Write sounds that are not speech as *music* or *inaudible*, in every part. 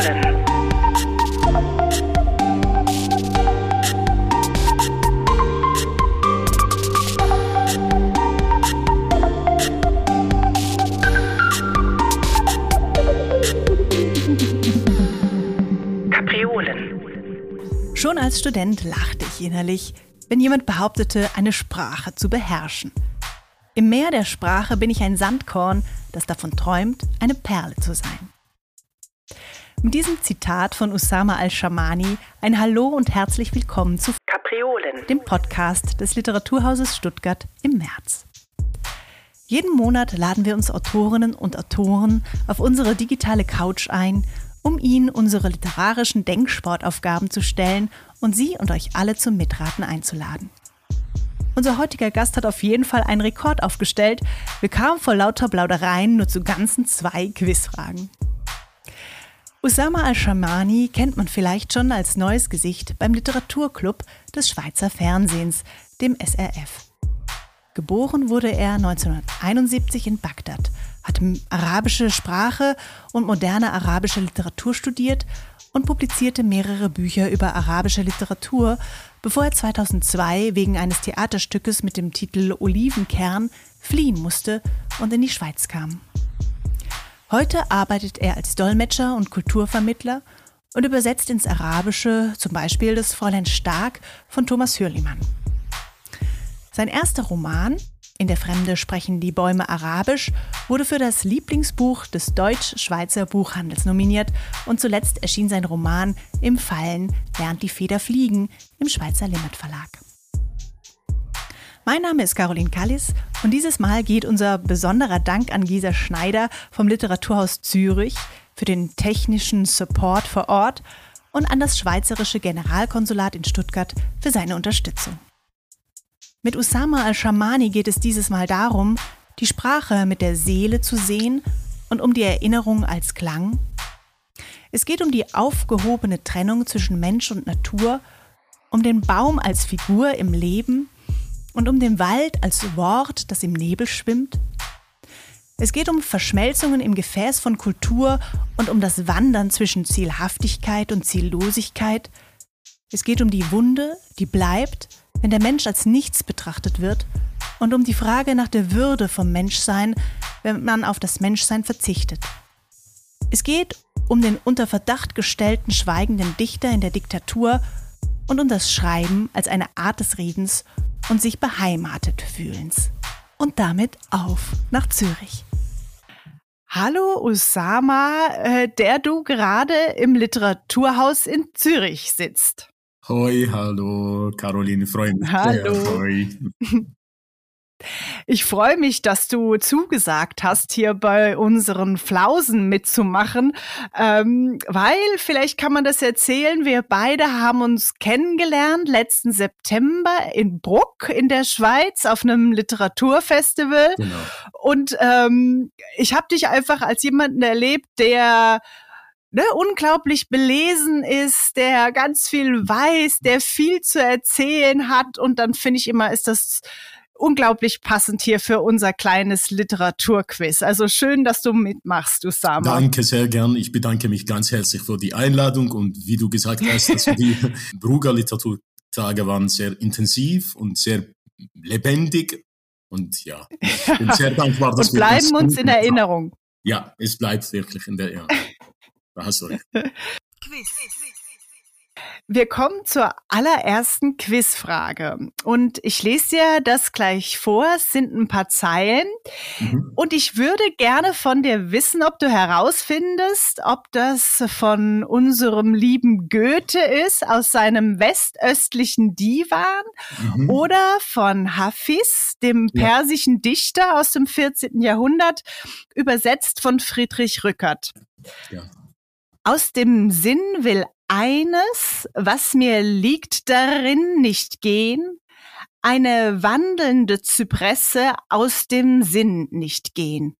Kapriolen. Kapriolen. Schon als Student lachte ich innerlich, wenn jemand behauptete, eine Sprache zu beherrschen. Im Meer der Sprache bin ich ein Sandkorn, das davon träumt, eine Perle zu sein. Mit diesem Zitat von Usama al-Shamani ein Hallo und herzlich willkommen zu Kapriolen. dem Podcast des Literaturhauses Stuttgart im März. Jeden Monat laden wir uns Autorinnen und Autoren auf unsere digitale Couch ein, um ihnen unsere literarischen Denksportaufgaben zu stellen und sie und euch alle zum Mitraten einzuladen. Unser heutiger Gast hat auf jeden Fall einen Rekord aufgestellt. Wir kamen vor lauter Plaudereien nur zu ganzen zwei Quizfragen. Usama al-Shamani kennt man vielleicht schon als neues Gesicht beim Literaturclub des Schweizer Fernsehens, dem SRF. Geboren wurde er 1971 in Bagdad, hat arabische Sprache und moderne arabische Literatur studiert und publizierte mehrere Bücher über arabische Literatur, bevor er 2002 wegen eines Theaterstückes mit dem Titel Olivenkern fliehen musste und in die Schweiz kam. Heute arbeitet er als Dolmetscher und Kulturvermittler und übersetzt ins Arabische zum Beispiel das Fräulein Stark von Thomas Hürlimann. Sein erster Roman, In der Fremde sprechen die Bäume Arabisch, wurde für das Lieblingsbuch des Deutsch-Schweizer Buchhandels nominiert und zuletzt erschien sein Roman Im Fallen lernt die Feder fliegen im Schweizer Limmat Verlag. Mein Name ist Caroline Kallis und dieses Mal geht unser besonderer Dank an Gisa Schneider vom Literaturhaus Zürich für den technischen Support vor Ort und an das Schweizerische Generalkonsulat in Stuttgart für seine Unterstützung. Mit Usama al-Shamani geht es dieses Mal darum, die Sprache mit der Seele zu sehen und um die Erinnerung als Klang. Es geht um die aufgehobene Trennung zwischen Mensch und Natur, um den Baum als Figur im Leben und um den Wald als Wort, das im Nebel schwimmt. Es geht um Verschmelzungen im Gefäß von Kultur und um das Wandern zwischen Zielhaftigkeit und Ziellosigkeit. Es geht um die Wunde, die bleibt, wenn der Mensch als nichts betrachtet wird und um die Frage nach der Würde vom Menschsein, wenn man auf das Menschsein verzichtet. Es geht um den unter Verdacht gestellten schweigenden Dichter in der Diktatur und um das Schreiben als eine Art des Redens und sich beheimatet fühlens. Und damit auf nach Zürich. Hallo Usama, äh, der du gerade im Literaturhaus in Zürich sitzt. Hoi, hallo, Caroline, mich. Hallo. Sehr, hoi. *laughs* Ich freue mich, dass du zugesagt hast, hier bei unseren Flausen mitzumachen, ähm, weil vielleicht kann man das erzählen. Wir beide haben uns kennengelernt letzten September in Bruck in der Schweiz auf einem Literaturfestival. Genau. Und ähm, ich habe dich einfach als jemanden erlebt, der ne, unglaublich belesen ist, der ganz viel weiß, der viel zu erzählen hat. Und dann finde ich immer, ist das unglaublich passend hier für unser kleines Literaturquiz. Also schön, dass du mitmachst, Usama. Danke sehr gern. Ich bedanke mich ganz herzlich für die Einladung und wie du gesagt hast, dass die *laughs* Brugger Literaturtage waren sehr intensiv und sehr lebendig. Und ja, ich bin sehr dankbar, dass Und wir das bleiben uns gut in gemacht haben. Erinnerung. Ja, es bleibt wirklich in der Erinnerung. Da hast du recht. *laughs* Wir kommen zur allerersten Quizfrage. Und ich lese dir das gleich vor. Es sind ein paar Zeilen. Mhm. Und ich würde gerne von dir wissen, ob du herausfindest, ob das von unserem lieben Goethe ist, aus seinem westöstlichen Divan, Mhm. oder von Hafiz, dem Ja. persischen Dichter aus dem 14. Jahrhundert, übersetzt von Friedrich Rückert. Ja. Aus dem Sinn will eines, was mir liegt darin, nicht gehen, eine wandelnde Zypresse aus dem Sinn nicht gehen.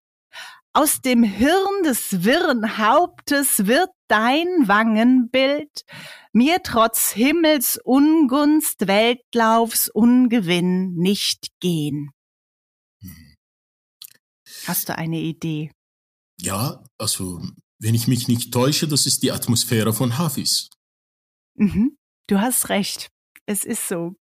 Aus dem Hirn des wirren Hauptes wird dein Wangenbild mir trotz Himmels Ungunst, Weltlaufs Ungewinn nicht gehen. Hast du eine Idee? Ja, also wenn ich mich nicht täusche, das ist die Atmosphäre von Hafiz. Mhm. Du hast recht. Es ist so.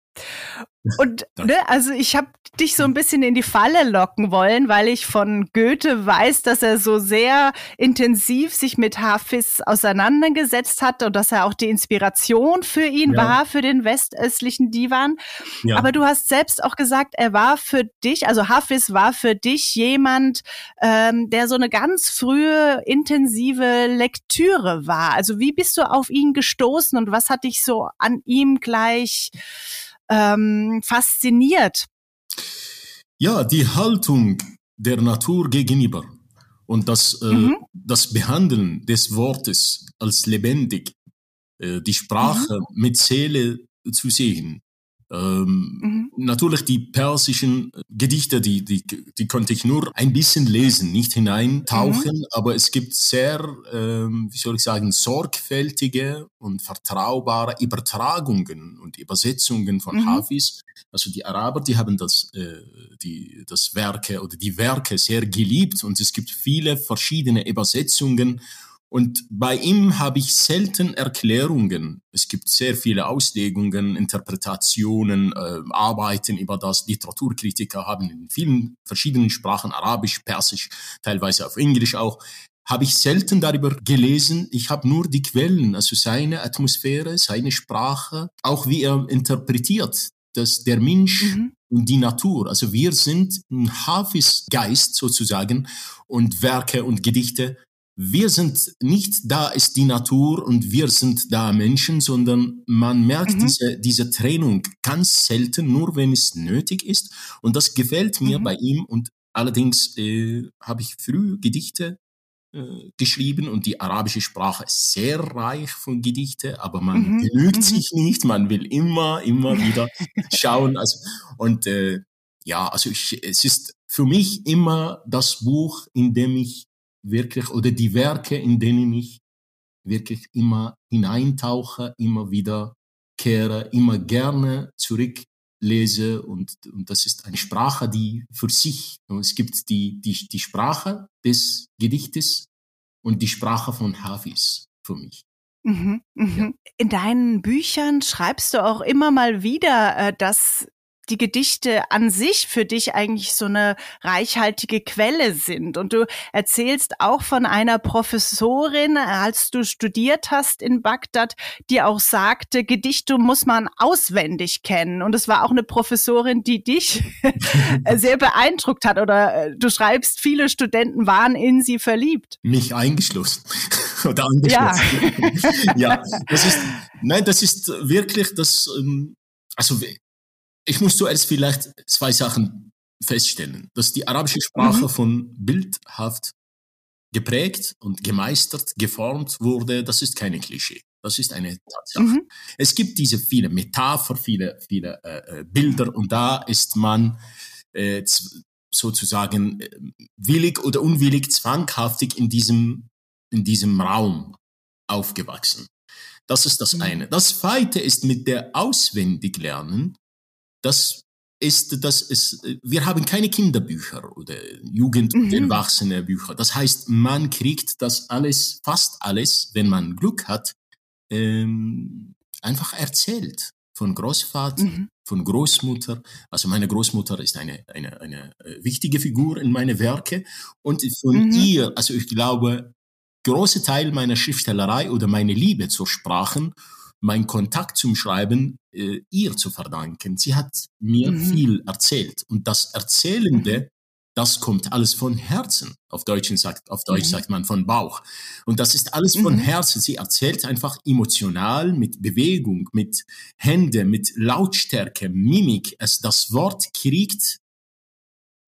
Und *laughs* ne, also ich habe dich so ein bisschen in die Falle locken wollen, weil ich von Goethe weiß, dass er so sehr intensiv sich mit Hafiz auseinandergesetzt hat und dass er auch die Inspiration für ihn ja. war, für den westöstlichen Divan. Ja. Aber du hast selbst auch gesagt, er war für dich, also Hafiz war für dich jemand, ähm, der so eine ganz frühe, intensive Lektüre war. Also wie bist du auf ihn gestoßen und was hat dich so an ihm gleich ähm, fasziniert? Ja, die Haltung der Natur gegenüber und das, äh, mhm. das Behandeln des Wortes als lebendig, äh, die Sprache mhm. mit Seele zu sehen, ähm, mhm. Natürlich die persischen Gedichte, die, die, die konnte ich nur ein bisschen lesen, nicht hineintauchen, mhm. aber es gibt sehr, ähm, wie soll ich sagen, sorgfältige und vertraubare Übertragungen und Übersetzungen von mhm. Hafiz. Also die Araber, die haben das, äh, die, das Werke oder die Werke sehr geliebt und es gibt viele verschiedene Übersetzungen und bei ihm habe ich selten Erklärungen. Es gibt sehr viele Auslegungen, Interpretationen, äh, Arbeiten über das. Literaturkritiker haben in vielen verschiedenen Sprachen, Arabisch, Persisch, teilweise auf Englisch auch, habe ich selten darüber gelesen. Ich habe nur die Quellen, also seine Atmosphäre, seine Sprache, auch wie er interpretiert, dass der Mensch mhm. und die Natur, also wir sind ein Hafiz-Geist sozusagen und Werke und Gedichte wir sind nicht da ist die Natur und wir sind da Menschen, sondern man merkt mhm. diese, diese Trennung ganz selten, nur wenn es nötig ist. Und das gefällt mir mhm. bei ihm. Und allerdings äh, habe ich früh Gedichte äh, geschrieben und die arabische Sprache ist sehr reich von Gedichte, aber man mhm. genügt mhm. sich nicht. Man will immer, immer wieder schauen. Also, und äh, ja, also ich, es ist für mich immer das Buch, in dem ich wirklich oder die Werke, in denen ich wirklich immer hineintauche, immer wieder kehre, immer gerne zurücklese und, und das ist eine Sprache, die für sich, es gibt die, die, die Sprache des Gedichtes und die Sprache von Hafiz für mich. Mhm, mh. ja. In deinen Büchern schreibst du auch immer mal wieder, äh, dass die Gedichte an sich für dich eigentlich so eine reichhaltige Quelle sind. Und du erzählst auch von einer Professorin, als du studiert hast in Bagdad, die auch sagte, Gedichte muss man auswendig kennen. Und es war auch eine Professorin, die dich *laughs* sehr beeindruckt hat. Oder äh, du schreibst, viele Studenten waren in sie verliebt. Mich eingeschlossen. *laughs* Oder angeschlossen. Ja. *laughs* ja, das ist, nein, das ist wirklich das, ähm, also ich muss zuerst vielleicht zwei Sachen feststellen, dass die arabische Sprache mhm. von bildhaft geprägt und gemeistert, geformt wurde, das ist keine Klischee. Das ist eine Tatsache. Mhm. Es gibt diese viele Metapher, viele, viele äh, äh Bilder und da ist man äh, sozusagen äh, willig oder unwillig, zwanghaftig in diesem, in diesem Raum aufgewachsen. Das ist das mhm. eine. Das zweite ist mit der Auswendiglernen das ist, das ist, wir haben keine Kinderbücher oder Jugend- und mhm. Erwachsenenbücher. Das heißt, man kriegt das alles, fast alles, wenn man Glück hat, ähm, einfach erzählt. Von Großvater, mhm. von Großmutter. Also meine Großmutter ist eine, eine, eine äh, wichtige Figur in meine Werke. Und von mhm. ihr, also ich glaube, große Teil meiner Schriftstellerei oder meine Liebe zur Sprachen mein Kontakt zum Schreiben äh, ihr zu verdanken. Sie hat mir mhm. viel erzählt und das Erzählende, mhm. das kommt alles von Herzen. Auf Deutsch sagt, auf Deutsch mhm. sagt man von Bauch. Und das ist alles von mhm. Herzen. Sie erzählt einfach emotional mit Bewegung, mit Hände, mit Lautstärke, Mimik. Es, das Wort kriegt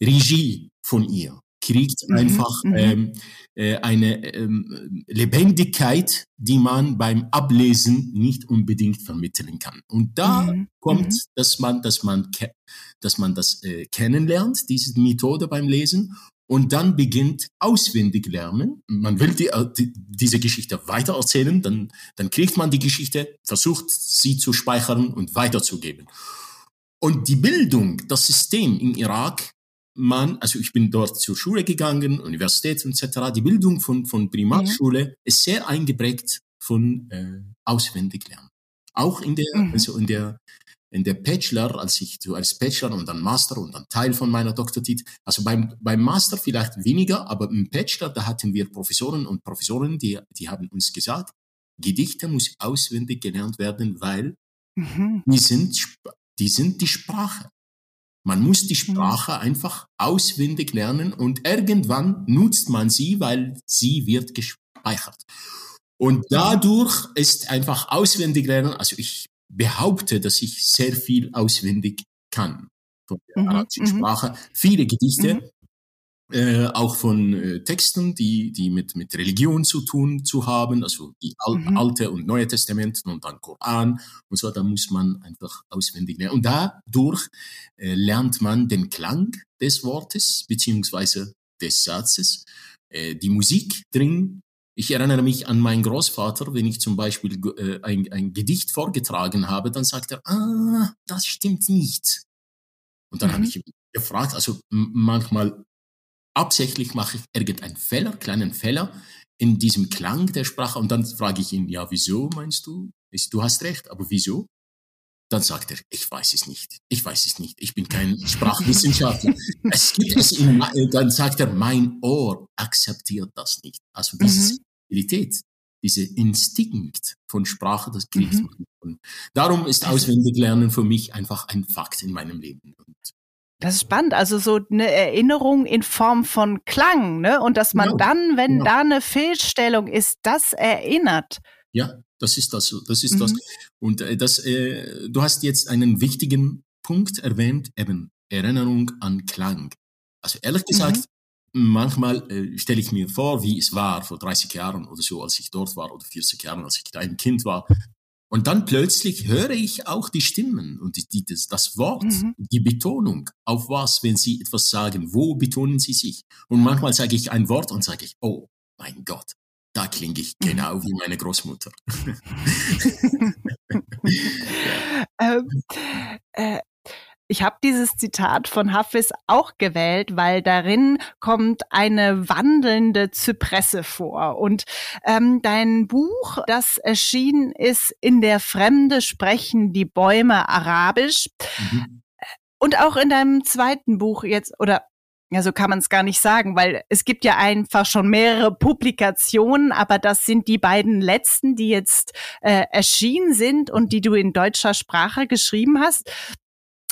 Regie von ihr kriegt mhm, einfach mhm. ähm, äh, eine ähm, Lebendigkeit, die man beim Ablesen nicht unbedingt vermitteln kann. Und da mhm. kommt, mhm. dass man, dass man, dass man das äh, kennenlernt, diese Methode beim Lesen. Und dann beginnt auswendig lernen. Man will die, äh, die, diese Geschichte weitererzählen, dann, dann kriegt man die Geschichte, versucht sie zu speichern und weiterzugeben. Und die Bildung, das System im Irak man, also ich bin dort zur Schule gegangen, Universität etc. Die Bildung von, von Primarschule mhm. ist sehr eingeprägt von äh, Auswendiglernen. Auch in der, mhm. also in der, in der Bachelor, als ich so als Bachelor und dann Master und dann Teil von meiner Doktortitel, also beim, beim Master vielleicht weniger, aber im Bachelor, da hatten wir Professoren und Professorinnen, die, die haben uns gesagt, Gedichte muss auswendig gelernt werden, weil mhm. die, sind, die sind die Sprache. Man muss die mhm. Sprache einfach auswendig lernen und irgendwann nutzt man sie, weil sie wird gespeichert. Und dadurch ist einfach auswendig lernen, also ich behaupte, dass ich sehr viel auswendig kann von der mhm, arabischen mhm. Sprache. Viele Gedichte, mhm. Äh, auch von äh, Texten, die, die mit, mit Religion zu tun zu haben, also die Al mhm. Alte und Neue Testament und dann Koran und so, da muss man einfach auswendig lernen. Und dadurch äh, lernt man den Klang des Wortes beziehungsweise des Satzes, äh, die Musik drin ich erinnere mich an meinen Großvater, wenn ich zum Beispiel äh, ein, ein Gedicht vorgetragen habe, dann sagt er, ah, das stimmt nicht. Und dann mhm. habe ich gefragt, also manchmal absichtlich mache ich irgendeinen Fehler, kleinen Fehler in diesem Klang der Sprache und dann frage ich ihn, ja, wieso meinst du? Du hast recht, aber wieso? Dann sagt er, ich weiß es nicht. Ich weiß es nicht. Ich bin kein Sprachwissenschaftler. *laughs* es gibt es in, dann sagt er, mein Ohr akzeptiert das nicht. Also diese mhm. diese Instinkt von Sprache, das kriegt mhm. man. Und darum ist Auswendiglernen für mich einfach ein Fakt in meinem Leben. Und das ist spannend, also so eine Erinnerung in Form von Klang, ne? Und dass man ja, dann, wenn ja. da eine Fehlstellung ist, das erinnert. Ja, das ist das. Das ist mhm. das. Und äh, das, äh, du hast jetzt einen wichtigen Punkt erwähnt, eben Erinnerung an Klang. Also ehrlich gesagt, mhm. manchmal äh, stelle ich mir vor, wie es war vor 30 Jahren oder so, als ich dort war, oder 40 Jahren, als ich ein Kind war. Und dann plötzlich höre ich auch die Stimmen und die, die, das, das Wort, mhm. die Betonung. Auf was, wenn Sie etwas sagen? Wo betonen Sie sich? Und manchmal sage ich ein Wort und sage ich, oh mein Gott, da klinge ich mhm. genau wie meine Großmutter. *laughs* *laughs* ähm, äh, ich habe dieses Zitat von Hafiz auch gewählt, weil darin kommt eine wandelnde Zypresse vor. Und ähm, dein Buch, das erschienen ist, in der Fremde sprechen die Bäume Arabisch. Mhm. Und auch in deinem zweiten Buch jetzt, oder ja, so kann man es gar nicht sagen, weil es gibt ja einfach schon mehrere Publikationen, aber das sind die beiden letzten, die jetzt äh, erschienen sind und die du in deutscher Sprache geschrieben hast.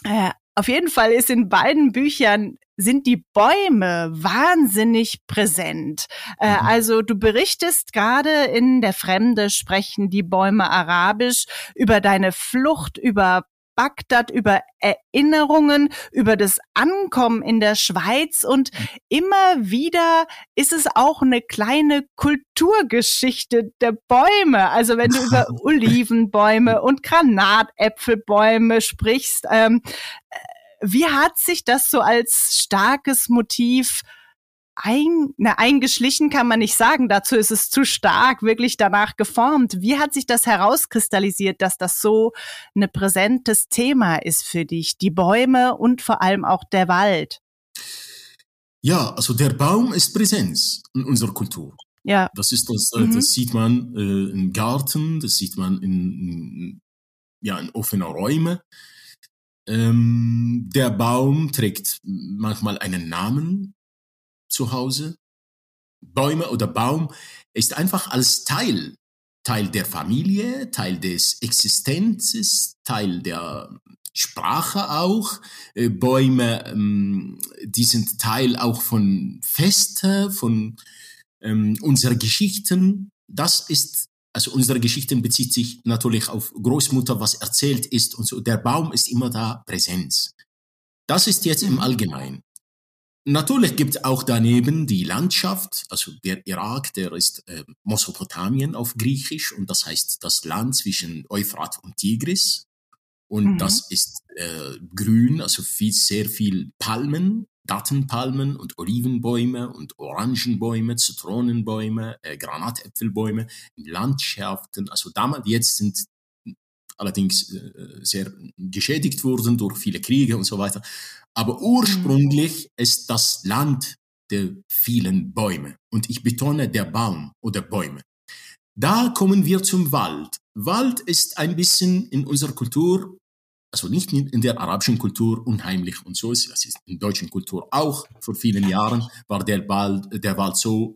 Äh, auf jeden Fall ist in beiden Büchern sind die Bäume wahnsinnig präsent. Äh, mhm. also du berichtest gerade in der Fremde sprechen die Bäume Arabisch über deine Flucht, über Bagdad, über Erinnerungen, über das Ankommen in der Schweiz und immer wieder ist es auch eine kleine Kulturgeschichte der Bäume. Also wenn du über *laughs* Olivenbäume und Granatäpfelbäume sprichst, ähm, äh, wie hat sich das so als starkes Motiv ein, na, eingeschlichen kann man nicht sagen. Dazu ist es zu stark, wirklich danach geformt. Wie hat sich das herauskristallisiert, dass das so ein präsentes Thema ist für dich? Die Bäume und vor allem auch der Wald. Ja, also der Baum ist Präsenz in unserer Kultur. Ja. Das ist das, äh, mhm. das sieht man äh, im Garten, das sieht man in, in ja, in offenen Räumen. Ähm, der Baum trägt manchmal einen Namen, zu Hause. Bäume oder Baum ist einfach als Teil, Teil der Familie, Teil des Existenzes, Teil der Sprache auch. Äh, Bäume, ähm, die sind Teil auch von Feste, von ähm, unserer Geschichten. Das ist, also unsere Geschichten bezieht sich natürlich auf Großmutter, was erzählt ist und so. Der Baum ist immer da Präsenz. Das ist jetzt im mhm. Allgemeinen. Natürlich gibt es auch daneben die Landschaft, also der Irak, der ist äh, Mesopotamien auf Griechisch und das heißt das Land zwischen Euphrat und Tigris. Und mhm. das ist äh, grün, also viel, sehr viel Palmen, Dattenpalmen und Olivenbäume und Orangenbäume, Zitronenbäume, äh, Granatäpfelbäume, Landschaften. Also damals, jetzt sind allerdings äh, sehr geschädigt wurden durch viele Kriege und so weiter. Aber ursprünglich mhm. ist das Land der vielen Bäume. Und ich betone der Baum oder Bäume. Da kommen wir zum Wald. Wald ist ein bisschen in unserer Kultur, also nicht in der arabischen Kultur unheimlich und so ist, das ist in der deutschen Kultur auch. Vor vielen Jahren war der Wald, der Wald so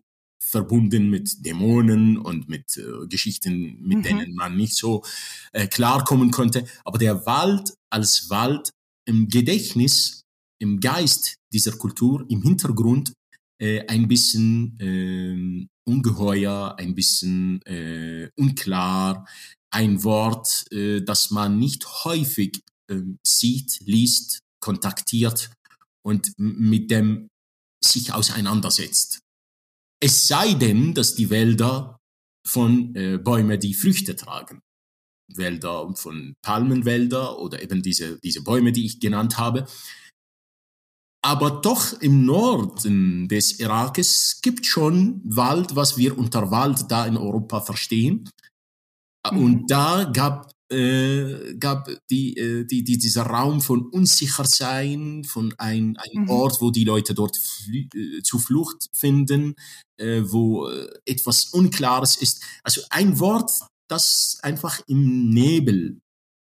verbunden mit Dämonen und mit äh, Geschichten, mit mhm. denen man nicht so äh, klarkommen konnte. Aber der Wald als Wald im Gedächtnis, im Geist dieser Kultur, im Hintergrund äh, ein bisschen äh, ungeheuer, ein bisschen äh, unklar, ein Wort, äh, das man nicht häufig äh, sieht, liest, kontaktiert und mit dem sich auseinandersetzt. Es sei denn, dass die Wälder von äh, Bäumen, die Früchte tragen. Wälder von Palmenwälder oder eben diese, diese Bäume, die ich genannt habe. Aber doch im Norden des Irakes gibt schon Wald, was wir unter Wald da in Europa verstehen. Mhm. Und da gab äh, gab die, äh, die, die, dieser Raum von Unsichersein, von ein, ein mhm. Ort, wo die Leute dort fl äh, Zuflucht finden, äh, wo äh, etwas Unklares ist. Also ein Wort, das einfach im Nebel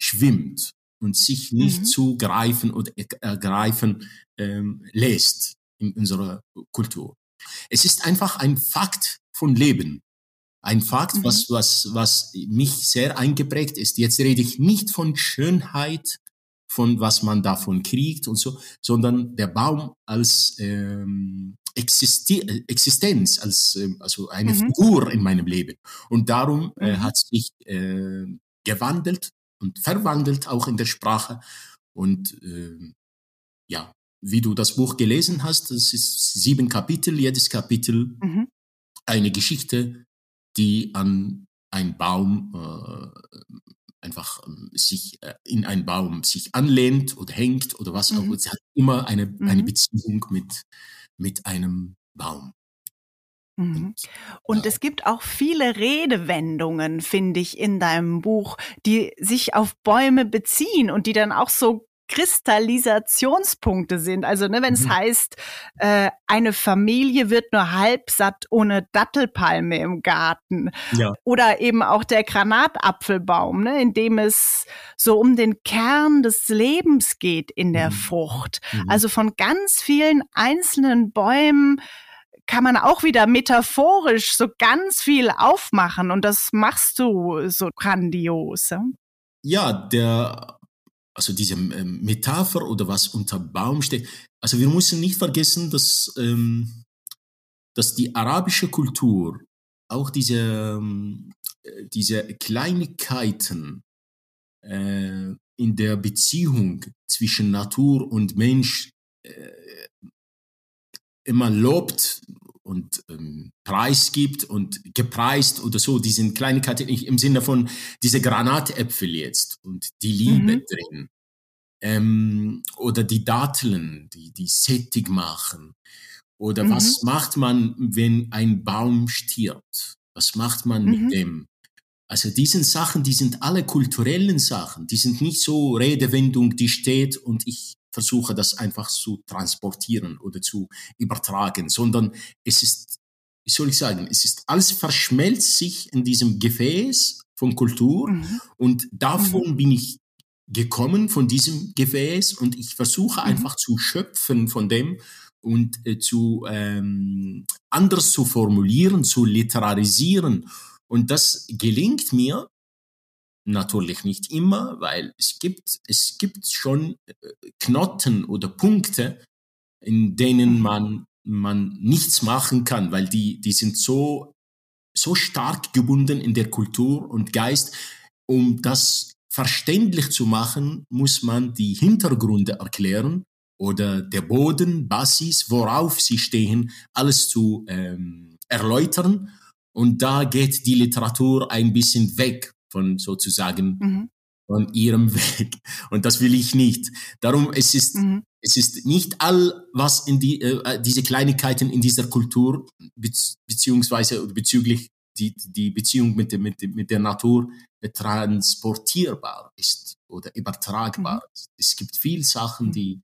schwimmt und sich nicht mhm. zu greifen oder ergreifen ähm, lässt in unserer Kultur. Es ist einfach ein Fakt von Leben. Ein Fakt, mhm. was, was, was mich sehr eingeprägt ist. Jetzt rede ich nicht von Schönheit, von was man davon kriegt und so, sondern der Baum als ähm, Existi Existenz, als äh, also eine mhm. Figur in meinem Leben. Und darum äh, mhm. hat sich äh, gewandelt und verwandelt auch in der Sprache. Und äh, ja, wie du das Buch gelesen hast, das ist sieben Kapitel, jedes Kapitel mhm. eine Geschichte die an einen Baum äh, einfach äh, sich äh, in einen Baum sich anlehnt oder hängt oder was auch. Mhm. Es hat immer eine, mhm. eine Beziehung mit, mit einem Baum. Mhm. Und es gibt auch viele Redewendungen, finde ich, in deinem Buch, die sich auf Bäume beziehen und die dann auch so Kristallisationspunkte sind. Also ne, wenn es mhm. heißt, äh, eine Familie wird nur halb satt ohne Dattelpalme im Garten. Ja. Oder eben auch der Granatapfelbaum, ne, in dem es so um den Kern des Lebens geht in der mhm. Frucht. Mhm. Also von ganz vielen einzelnen Bäumen kann man auch wieder metaphorisch so ganz viel aufmachen und das machst du so grandios. Ja, der also diese ähm, Metapher oder was unter Baum steht. Also wir müssen nicht vergessen, dass, ähm, dass die arabische Kultur auch diese, ähm, diese Kleinigkeiten äh, in der Beziehung zwischen Natur und Mensch äh, immer lobt und ähm, Preis gibt und gepreist oder so, diesen Kleinigkeiten im Sinne von diese Granatäpfel jetzt und die Liebe mhm. drin. Ähm, oder die Datteln, die, die sättig machen. Oder mhm. was macht man, wenn ein Baum stirbt? Was macht man mhm. mit dem? Also diesen Sachen, die sind alle kulturellen Sachen, die sind nicht so Redewendung, die steht und ich versuche das einfach zu transportieren oder zu übertragen, sondern es ist, wie soll ich sagen, es ist alles verschmelzt sich in diesem Gefäß von Kultur mhm. und davon mhm. bin ich gekommen von diesem Gefäß und ich versuche mhm. einfach zu schöpfen von dem und äh, zu ähm, anders zu formulieren, zu literarisieren. Und das gelingt mir Natürlich nicht immer, weil es gibt, es gibt schon äh, Knoten oder Punkte, in denen mhm. man, man nichts machen kann, weil die, die sind so, so stark gebunden in der Kultur und Geist. Um das verständlich zu machen, muss man die Hintergründe erklären oder der Boden, Basis, worauf sie stehen, alles zu ähm, erläutern. Und da geht die Literatur ein bisschen weg von sozusagen mhm. von ihrem *laughs* Weg. Und das will ich nicht. Darum, es ist, mhm. es ist nicht all, was in die, äh, diese Kleinigkeiten in dieser Kultur, beziehungsweise bezüglich die, die Beziehung mit, der- mit, mit der Natur transportierbar ist oder übertragbar Mhm. ist. Es gibt viel Sachen, die,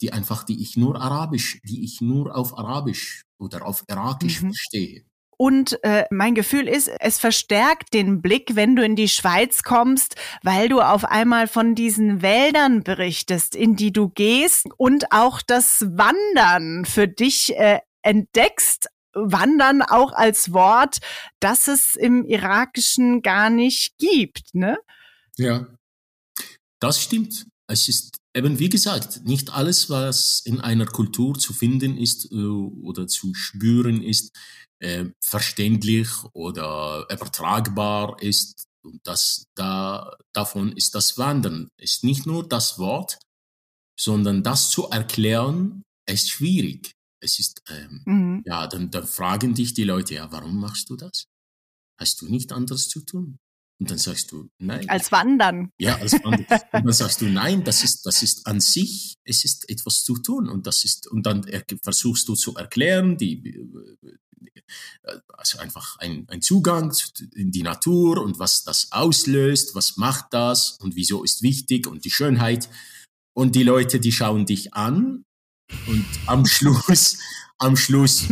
die einfach, die ich nur arabisch, die ich nur auf Arabisch oder auf Irakisch Mhm. verstehe. Und äh, mein Gefühl ist, es verstärkt den Blick, wenn du in die Schweiz kommst, weil du auf einmal von diesen Wäldern berichtest, in die du gehst und auch das Wandern für dich äh, entdeckst. Wandern auch als Wort, das es im Irakischen gar nicht gibt, ne? Ja. Das stimmt. Es ist eben, wie gesagt, nicht alles, was in einer Kultur zu finden ist äh, oder zu spüren ist, verständlich oder übertragbar ist. Und das, da, davon ist das Wandern. Ist nicht nur das Wort, sondern das zu erklären, ist schwierig. Es ist, ähm, Mhm. ja, dann, dann fragen dich die Leute, ja, warum machst du das? Hast du nicht anderes zu tun? Und dann sagst du, nein. Als Wandern. Ja, als Wandel. *laughs* Und dann sagst du, nein, das ist, das ist an sich, es ist etwas zu tun. Und das ist, und dann er, versuchst du zu erklären, die, äh, also einfach ein, ein Zugang zu- in die Natur und was das auslöst, was macht das und wieso ist wichtig und die Schönheit. Und die Leute, die schauen dich an und am *laughs* Schluss, am Schluss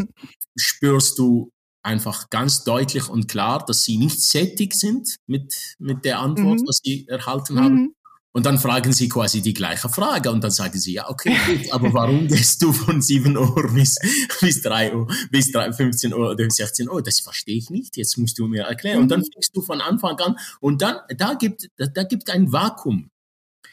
spürst du einfach ganz deutlich und klar, dass sie nicht sättig sind mit, mit der Antwort, Mhm. was sie erhalten haben. Mhm. Und dann fragen sie quasi die gleiche Frage und dann sagen sie, ja, okay, gut, aber warum gehst du von 7 Uhr bis, bis 3 Uhr, bis 3, 15 Uhr oder 16 Uhr? Das verstehe ich nicht, jetzt musst du mir erklären. Und dann Mhm. fängst du von Anfang an und dann, da gibt, da, da gibt ein Vakuum.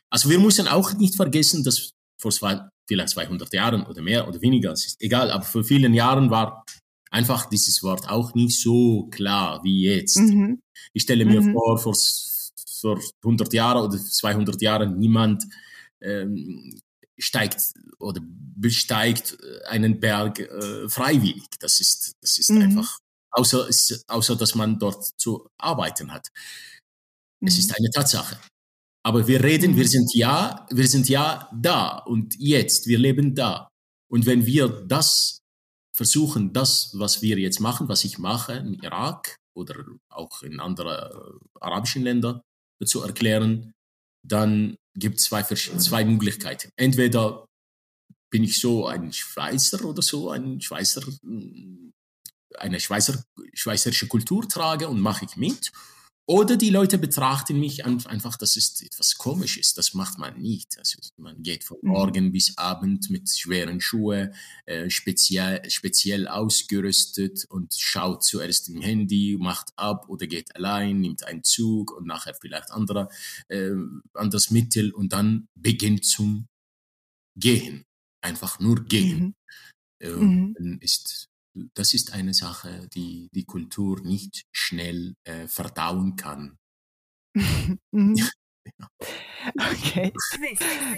Also wir müssen auch nicht vergessen, dass vor zwei, vielleicht 200 Jahren oder mehr oder weniger, es ist egal, aber vor vielen Jahren war einfach dieses Wort auch nicht so klar wie jetzt. Mhm. Ich stelle mir Mhm. vor, vor, vor 100 Jahren oder 200 Jahren niemand ähm, steigt oder besteigt einen Berg äh, freiwillig. Das ist, das ist Mhm. einfach, außer, außer dass man dort zu arbeiten hat. Es Mhm. ist eine Tatsache. Aber wir reden, Mhm. wir sind ja, wir sind ja da und jetzt, wir leben da. Und wenn wir das versuchen, das, was wir jetzt machen, was ich mache im Irak oder auch in anderen äh, arabischen Ländern zu erklären, dann gibt es zwei, zwei Möglichkeiten. Entweder bin ich so ein Schweizer oder so, ein Schweizer, mm, eine Schweizer, schweizerische Kultur trage und mache ich mit. Oder die Leute betrachten mich einfach, das ist etwas Komisches, das macht man nicht. Also man geht von Mhm. Morgen bis Abend mit schweren Schuhen, äh, speziell, speziell ausgerüstet und schaut zuerst im Handy, macht ab oder geht allein, nimmt einen Zug und nachher vielleicht andere, äh, anderes Mittel und dann beginnt zum Gehen. Einfach nur gehen. Mhm. Äh, Mhm. ist, das ist eine Sache, die die Kultur nicht schnell äh, verdauen kann. *laughs* Mhm. Okay.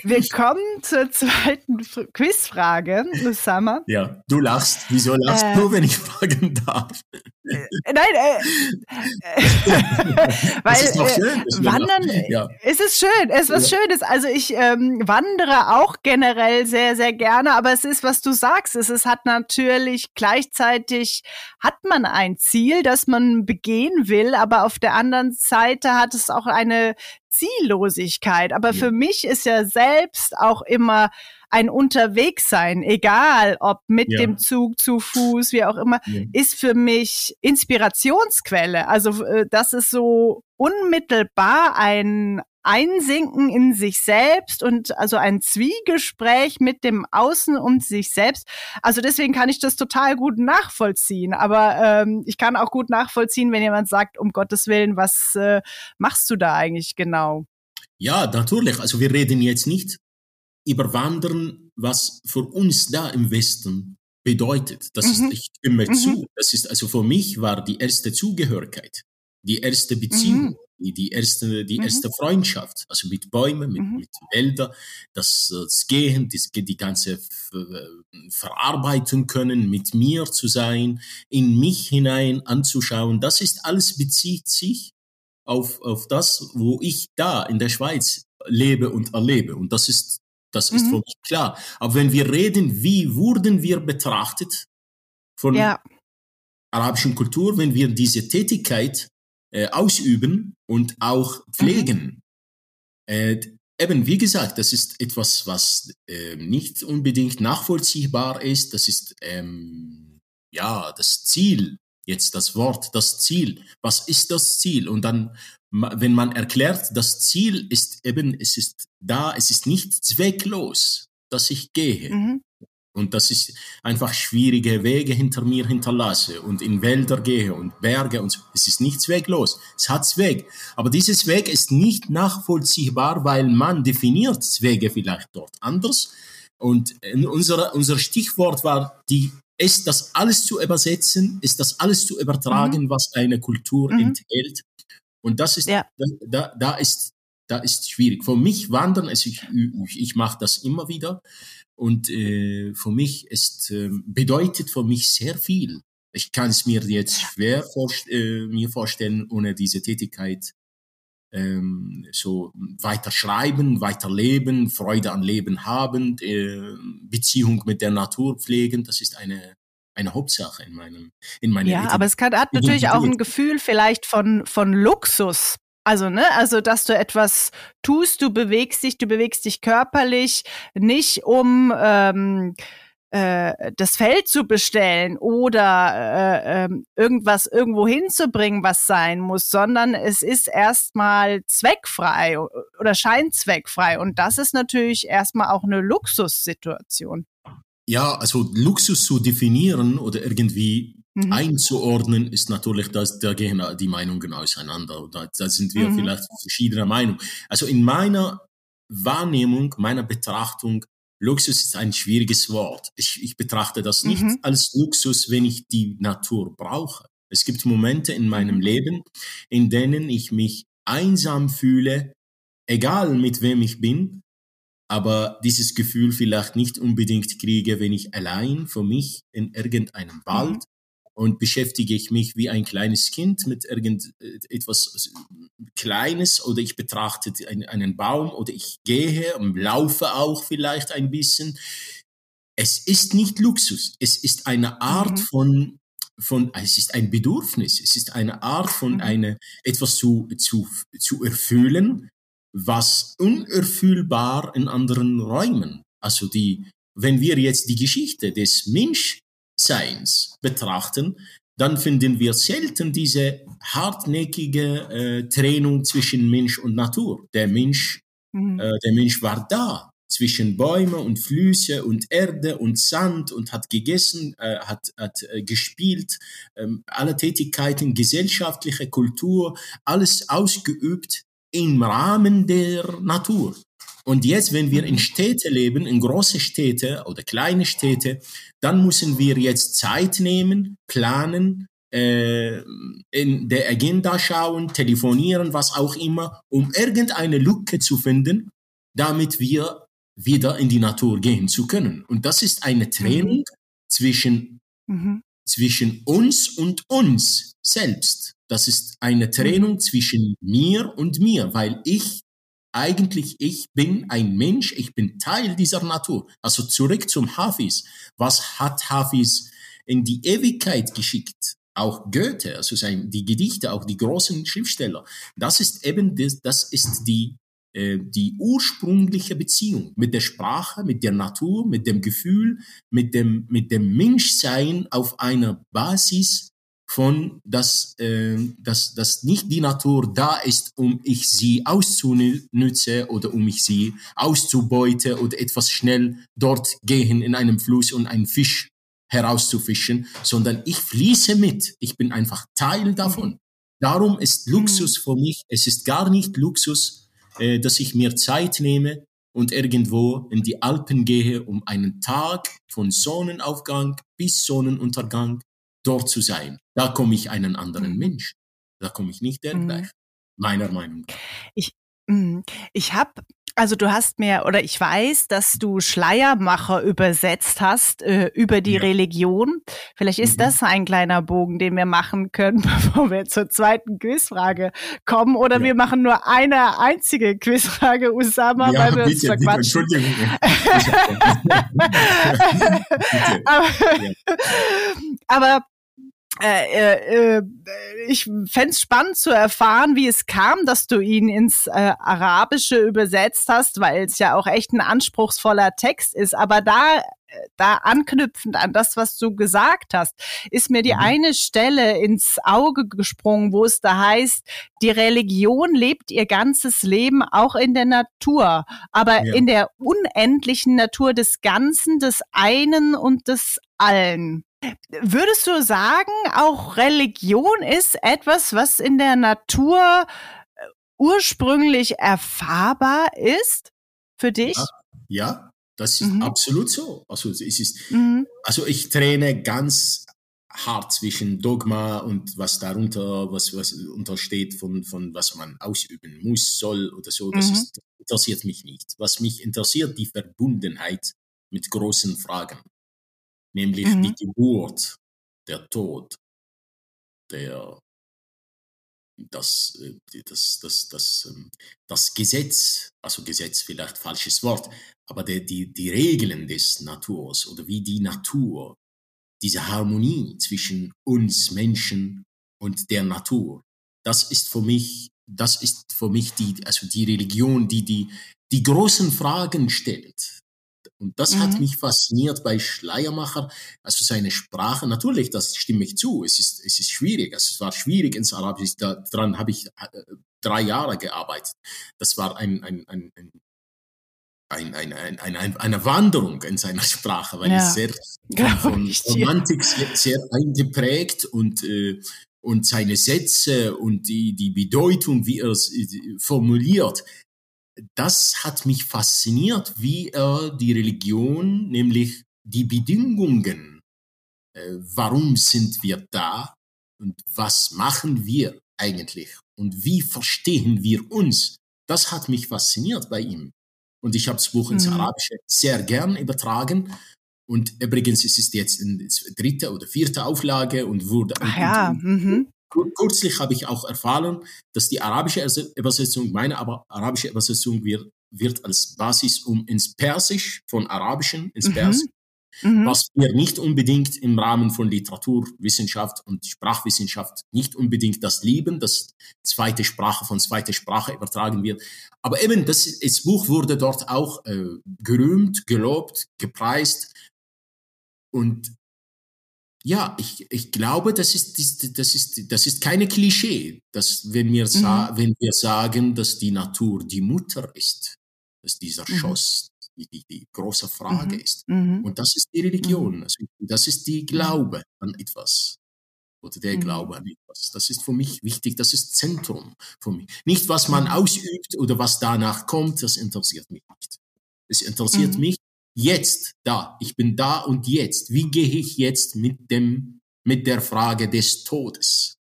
Wir kommen zur zweiten Quizfrage, Usama. Ja, du lachst. Wieso lachst Äh. du, wenn ich fragen darf? Äh, Nein, äh, äh, *laughs* weil ist doch äh, schön, Wandern. Ja. es ist schön, es ist was Ja. Schönes. Also ich ähm, wandere auch generell sehr, sehr gerne, aber es ist, was du sagst, es ist, hat natürlich gleichzeitig, hat man ein Ziel, das man begehen will, aber auf der anderen Seite hat es auch eine Ziellosigkeit. Aber Ja. für mich ist ja selbst auch immer ein Unterwegssein, egal ob mit Ja. dem Zug, zu Fuß, wie auch immer, Ja. ist für mich Inspirationsquelle. Also äh, das ist so unmittelbar ein Einsinken in sich selbst und also ein Zwiegespräch mit dem Außen und sich selbst. Also deswegen kann ich das total gut nachvollziehen. Aber ähm, ich kann auch gut nachvollziehen, wenn jemand sagt, um Gottes Willen, was äh, machst du da eigentlich genau? Ja, natürlich. Also wir reden jetzt nicht über Wandern, was für uns da im Westen bedeutet. Das Mhm. ist, ich stimme Mhm. zu. Das ist, also für mich war die erste Zugehörigkeit, die erste Beziehung, Mhm. Die, die erste, die Mhm. erste Freundschaft, also mit Bäumen, mit, Mhm. mit Wäldern, das, das Gehen, das, die ganze äh, verarbeiten können, mit mir zu sein, in mich hinein anzuschauen. Das ist alles bezieht sich auf, auf das, wo ich da in der Schweiz lebe und erlebe. Und das ist, das ist Mhm. für mich klar. Aber wenn wir reden, wie wurden wir betrachtet von Ja. arabischen Kultur, wenn wir diese Tätigkeit äh, ausüben und auch pflegen. Mhm. Äh, eben, wie gesagt, das ist etwas, was äh, nicht unbedingt nachvollziehbar ist. Das ist ähm, ja das Ziel. Jetzt das Wort, das Ziel. Was ist das Ziel? Und dann, wenn man erklärt, das Ziel ist eben, es ist da, es ist nicht zwecklos, dass ich gehe. Mhm und dass ich einfach schwierige Wege hinter mir hinterlasse und in Wälder gehe und Berge und so. Es ist nichts weglos. Es hat Zweck. Aber dieses Weg ist nicht nachvollziehbar, weil man definiert Wege vielleicht dort anders. Und unser, unser Stichwort war die ist das alles zu übersetzen, ist das alles zu übertragen, mhm. was eine Kultur mhm. enthält. Und das ist, ja. da, da, da ist, da ist schwierig. Für mich wandern, also ich, ich, ich mache das immer wieder. Und äh, für mich ist, äh, bedeutet für mich sehr viel. Ich kann es mir jetzt schwer vorst äh, mir vorstellen, ohne diese Tätigkeit ähm, so weiter schreiben, weiter leben, Freude an Leben haben, äh, Beziehung mit der Natur pflegen. Das ist eine eine Hauptsache in meinem in meiner Ja, aber es kann, hat natürlich auch ein Gefühl vielleicht von von Luxus also, ne, also, dass du etwas tust, du bewegst dich, du bewegst dich körperlich, nicht um ähm, äh, das Feld zu bestellen oder äh, äh, irgendwas irgendwo hinzubringen, was sein muss, sondern es ist erstmal zweckfrei oder scheinzweckfrei. Und das ist natürlich erstmal auch eine Luxussituation. Ja, also Luxus zu definieren oder irgendwie mhm. einzuordnen, ist natürlich, dass da gehen die Meinungen auseinander. Da, da sind wir mhm. vielleicht verschiedener Meinung. Also in meiner Wahrnehmung, meiner Betrachtung, Luxus ist ein schwieriges Wort. Ich, ich betrachte das nicht mhm. als Luxus, wenn ich die Natur brauche. Es gibt Momente in meinem mhm. Leben, in denen ich mich einsam fühle, egal mit wem ich bin, aber dieses Gefühl vielleicht nicht unbedingt kriege, wenn ich allein für mich in irgendeinem mhm. Wald und beschäftige ich mich wie ein kleines Kind mit irgendetwas äh, Kleines oder ich betrachte einen Baum oder ich gehe und laufe auch vielleicht ein bisschen. Es ist nicht Luxus, es ist eine Art mhm. von von, es ist ein Bedürfnis, es ist eine Art von mhm. eine, etwas zu, zu, zu erfüllen, was unerfüllbar in anderen Räumen. Also die, wenn wir jetzt die Geschichte des Mensch Seins betrachten, dann finden wir selten diese hartnäckige äh, Trennung zwischen Mensch und Natur. Der Mensch, mhm. äh, der Mensch war da zwischen Bäume und Flüsse und Erde und Sand und hat gegessen, äh, hat, hat äh, gespielt, ähm, alle Tätigkeiten, gesellschaftliche Kultur, alles ausgeübt im Rahmen der Natur. Und jetzt, wenn wir in mhm. Städte leben, in große Städte oder kleine Städte, dann müssen wir jetzt Zeit nehmen, planen, äh, in der Agenda schauen, telefonieren, was auch immer, um irgendeine Lücke zu finden, damit wir wieder in die Natur gehen zu können. Und das ist eine. Trennung mhm. zwischen, mhm. zwischen uns und uns selbst. Das ist eine Trennung mhm. zwischen mir und mir, weil ich eigentlich, ich bin ein Mensch, ich bin Teil dieser Natur. Also zurück zum Hafiz. Was hat Hafiz in die Ewigkeit geschickt? Auch Goethe, also sein, die Gedichte, auch die großen Schriftsteller. Das ist eben, das, das ist die, äh, die ursprüngliche Beziehung mit der Sprache, mit der Natur, mit dem Gefühl, mit dem, mit dem Menschsein auf einer Basis, von, dass, äh, dass, dass nicht die Natur da ist, um ich sie auszunützen oder um ich sie auszubeuten oder etwas schnell dort gehen in einem Fluss und einen Fisch herauszufischen, sondern ich fließe mit. Ich bin einfach Teil davon. Darum ist Luxus mhm. für mich, es ist gar nicht Luxus, äh, dass ich mir Zeit nehme und irgendwo in die Alpen gehe, um einen Tag von Sonnenaufgang bis Sonnenuntergang dort zu sein. Da komme ich einen anderen mhm. Mensch. Da komme ich nicht der mhm. gleich. Meiner Meinung nach. Ich, mhm. ich habe also du hast mir oder ich weiß, dass du Schleiermacher übersetzt hast äh, über die ja. Religion. Vielleicht ist mhm. das ein kleiner Bogen, den wir machen können, *laughs* bevor wir zur zweiten Quizfrage kommen. Oder ja. wir machen nur eine einzige Quizfrage, Usama, ja, weil wir bitte, uns verquatschen. *laughs* *laughs* Bitte, aber, aber äh, äh, äh ich fände es spannend zu erfahren, wie es kam, dass du ihn ins äh, Arabische übersetzt hast, weil es ja auch echt ein anspruchsvoller Text ist. Aber da da anknüpfend an das, was du gesagt hast, ist mir die mhm. eine Stelle ins Auge gesprungen, wo es da heißt, die Religion lebt ihr ganzes Leben auch in der Natur, aber ja. in der unendlichen Natur des Ganzen, des einen und des allen. Würdest du sagen, auch Religion ist etwas, was in der Natur äh, ursprünglich erfahrbar ist für dich? Ja, ja das ist mhm. absolut so. Also es ist, mhm. also ich trenne ganz hart zwischen Dogma und was darunter, was, was untersteht von, von was man ausüben muss, soll oder so. Das, mhm. ist, das interessiert mich nicht. Was mich interessiert, die Verbundenheit mit großen Fragen, nämlich die mhm. Geburt, der Tod, der das, äh, das, das, das, ähm, das Gesetz, also Gesetz vielleicht falsches Wort, aber die, die, die Regeln des Naturs oder wie die Natur, diese Harmonie zwischen uns Menschen und der Natur, das ist für mich, das ist für mich die, also die Religion, die die, die großen Fragen stellt. Und das mhm. hat mich fasziniert bei Schleiermacher, also seine Sprache. Natürlich, das stimme ich zu. Es ist, es ist schwierig. Also es war schwierig ins Arabische. Daran habe ich äh, drei Jahre gearbeitet. Das war ein, ein, ein, ein ein, ein, ein, ein, eine Wanderung in seiner Sprache, weil ja. es sehr *laughs* von Romantik sehr, sehr eingeprägt und, äh, und seine Sätze und die, die Bedeutung, wie er es äh, formuliert, das hat mich fasziniert, wie er die Religion, nämlich die Bedingungen, äh, warum sind wir da und was machen wir eigentlich und wie verstehen wir uns, das hat mich fasziniert bei ihm. Und ich habe das Buch ins mhm. Arabische sehr gern übertragen. Und übrigens ist es jetzt in dritte oder vierte Auflage und wurde. Ach ja. Mhm. Kürzlich habe ich auch erfahren, dass die arabische Übersetzung, meine aber arabische Übersetzung wird, wird als Basis um ins Persisch, von Arabischen ins mhm. Persisch, mhm. was wir nicht unbedingt im Rahmen von Literaturwissenschaft und Sprachwissenschaft nicht unbedingt das lieben, dass zweite Sprache von zweiter Sprache übertragen wird. Aber eben, das, das Buch wurde dort auch äh, gerühmt, gelobt, gepreist. Und ja, ich, ich glaube, das ist, das ist, das ist keine Klischee, dass wenn wir, mhm. wenn wir sagen, dass die Natur die Mutter ist, dass dieser mhm. Schoss die, die, die, große Frage mhm. ist. Mhm. Und das ist die Religion, mhm. also das ist die Glaube an etwas oder der mhm. Glaube an etwas. Das ist für mich wichtig, das ist Zentrum für mich. Nicht, was man ausübt oder was danach kommt, das interessiert mich nicht. Es interessiert mich, Jetzt, da, ich bin da und jetzt. Wie gehe ich jetzt mit dem, mit der Frage des Todes?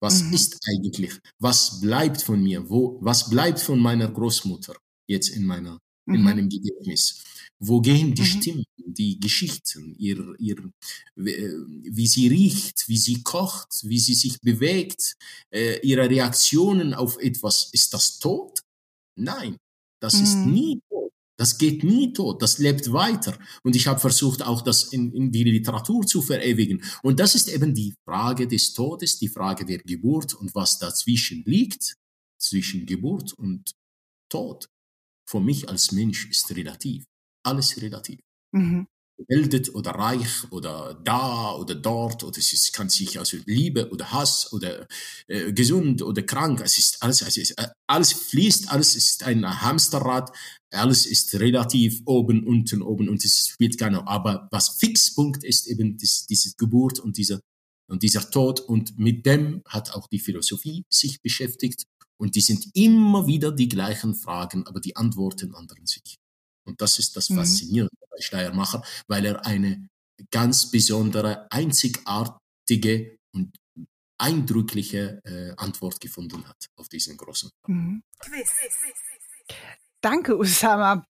Was mhm. ist eigentlich? Was bleibt von mir? Wo, was bleibt von meiner Großmutter jetzt in meiner, mhm. in meinem Gedächtnis? Wo gehen die mhm. Stimmen, die Geschichten, ihr, ihr, wie sie riecht, wie sie kocht, wie sie sich bewegt, äh, ihre Reaktionen auf etwas? Ist das tot? Nein, das ist mhm. nie das geht nie tot, das lebt weiter. Und ich habe versucht, auch das in, in die Literatur zu verewigen. Und das ist eben die Frage des Todes, die Frage der Geburt und was dazwischen liegt, zwischen Geburt und Tod. Für mich als Mensch ist relativ. Alles relativ. Mhm gebildet oder reich oder da oder dort oder es ist, kann sich also Liebe oder Hass oder äh, gesund oder krank, es ist alles, es ist, äh, alles fließt, alles ist ein Hamsterrad, alles ist relativ oben, unten, oben und es spielt keine, aber was Fixpunkt ist eben dies, diese Geburt und dieser und dieser Tod und mit dem hat auch die Philosophie sich beschäftigt und die sind immer wieder die gleichen Fragen, aber die Antworten ändern sich. Und das ist das mhm. Faszinierende bei Schleiermacher, weil er eine ganz besondere, einzigartige und eindrückliche äh, Antwort gefunden hat auf diesen großen mhm. Danke, Usama.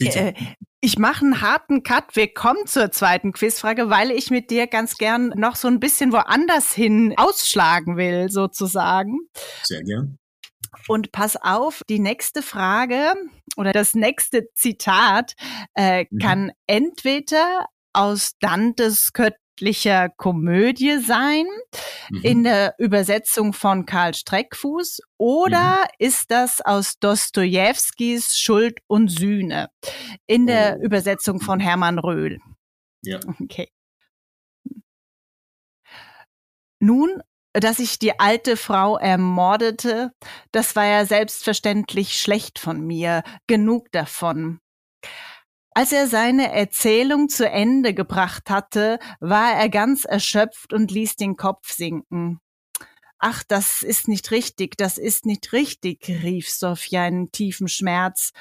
Äh, ich mache einen harten Cut. Wir kommen zur zweiten Quizfrage, weil ich mit dir ganz gern noch so ein bisschen woanders hin ausschlagen will, sozusagen. Sehr gern. Und pass auf, die nächste Frage oder das nächste Zitat äh, mhm. kann entweder aus Dantes göttlicher Komödie sein, mhm. in der Übersetzung von Karl Streckfuß, oder mhm. ist das aus Dostojewskis Schuld und Sühne, in der oh. Übersetzung von Hermann Röhl? Ja. Okay. Nun, dass ich die alte Frau ermordete, das war ja selbstverständlich schlecht von mir, genug davon. Als er seine Erzählung zu Ende gebracht hatte, war er ganz erschöpft und ließ den Kopf sinken. Ach, das ist nicht richtig, das ist nicht richtig, rief Sophia in tiefem Schmerz.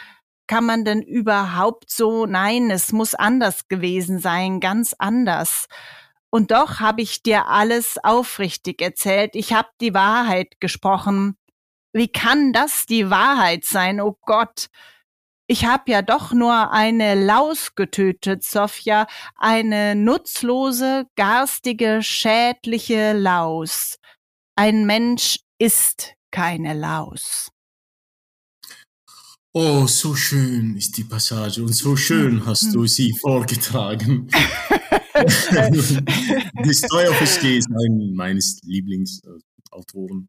Kann man denn überhaupt so? Nein, es muss anders gewesen sein, ganz anders. Und doch habe ich dir alles aufrichtig erzählt. Ich habe die Wahrheit gesprochen. Wie kann das die Wahrheit sein, oh Gott? Ich habe ja doch nur eine Laus getötet, Sophia, eine nutzlose, garstige, schädliche Laus. Ein Mensch ist keine Laus. Oh, so schön ist die Passage und so schön hast du sie vorgetragen. *laughs* Dostoevsky ist ein meines Lieblingsautoren.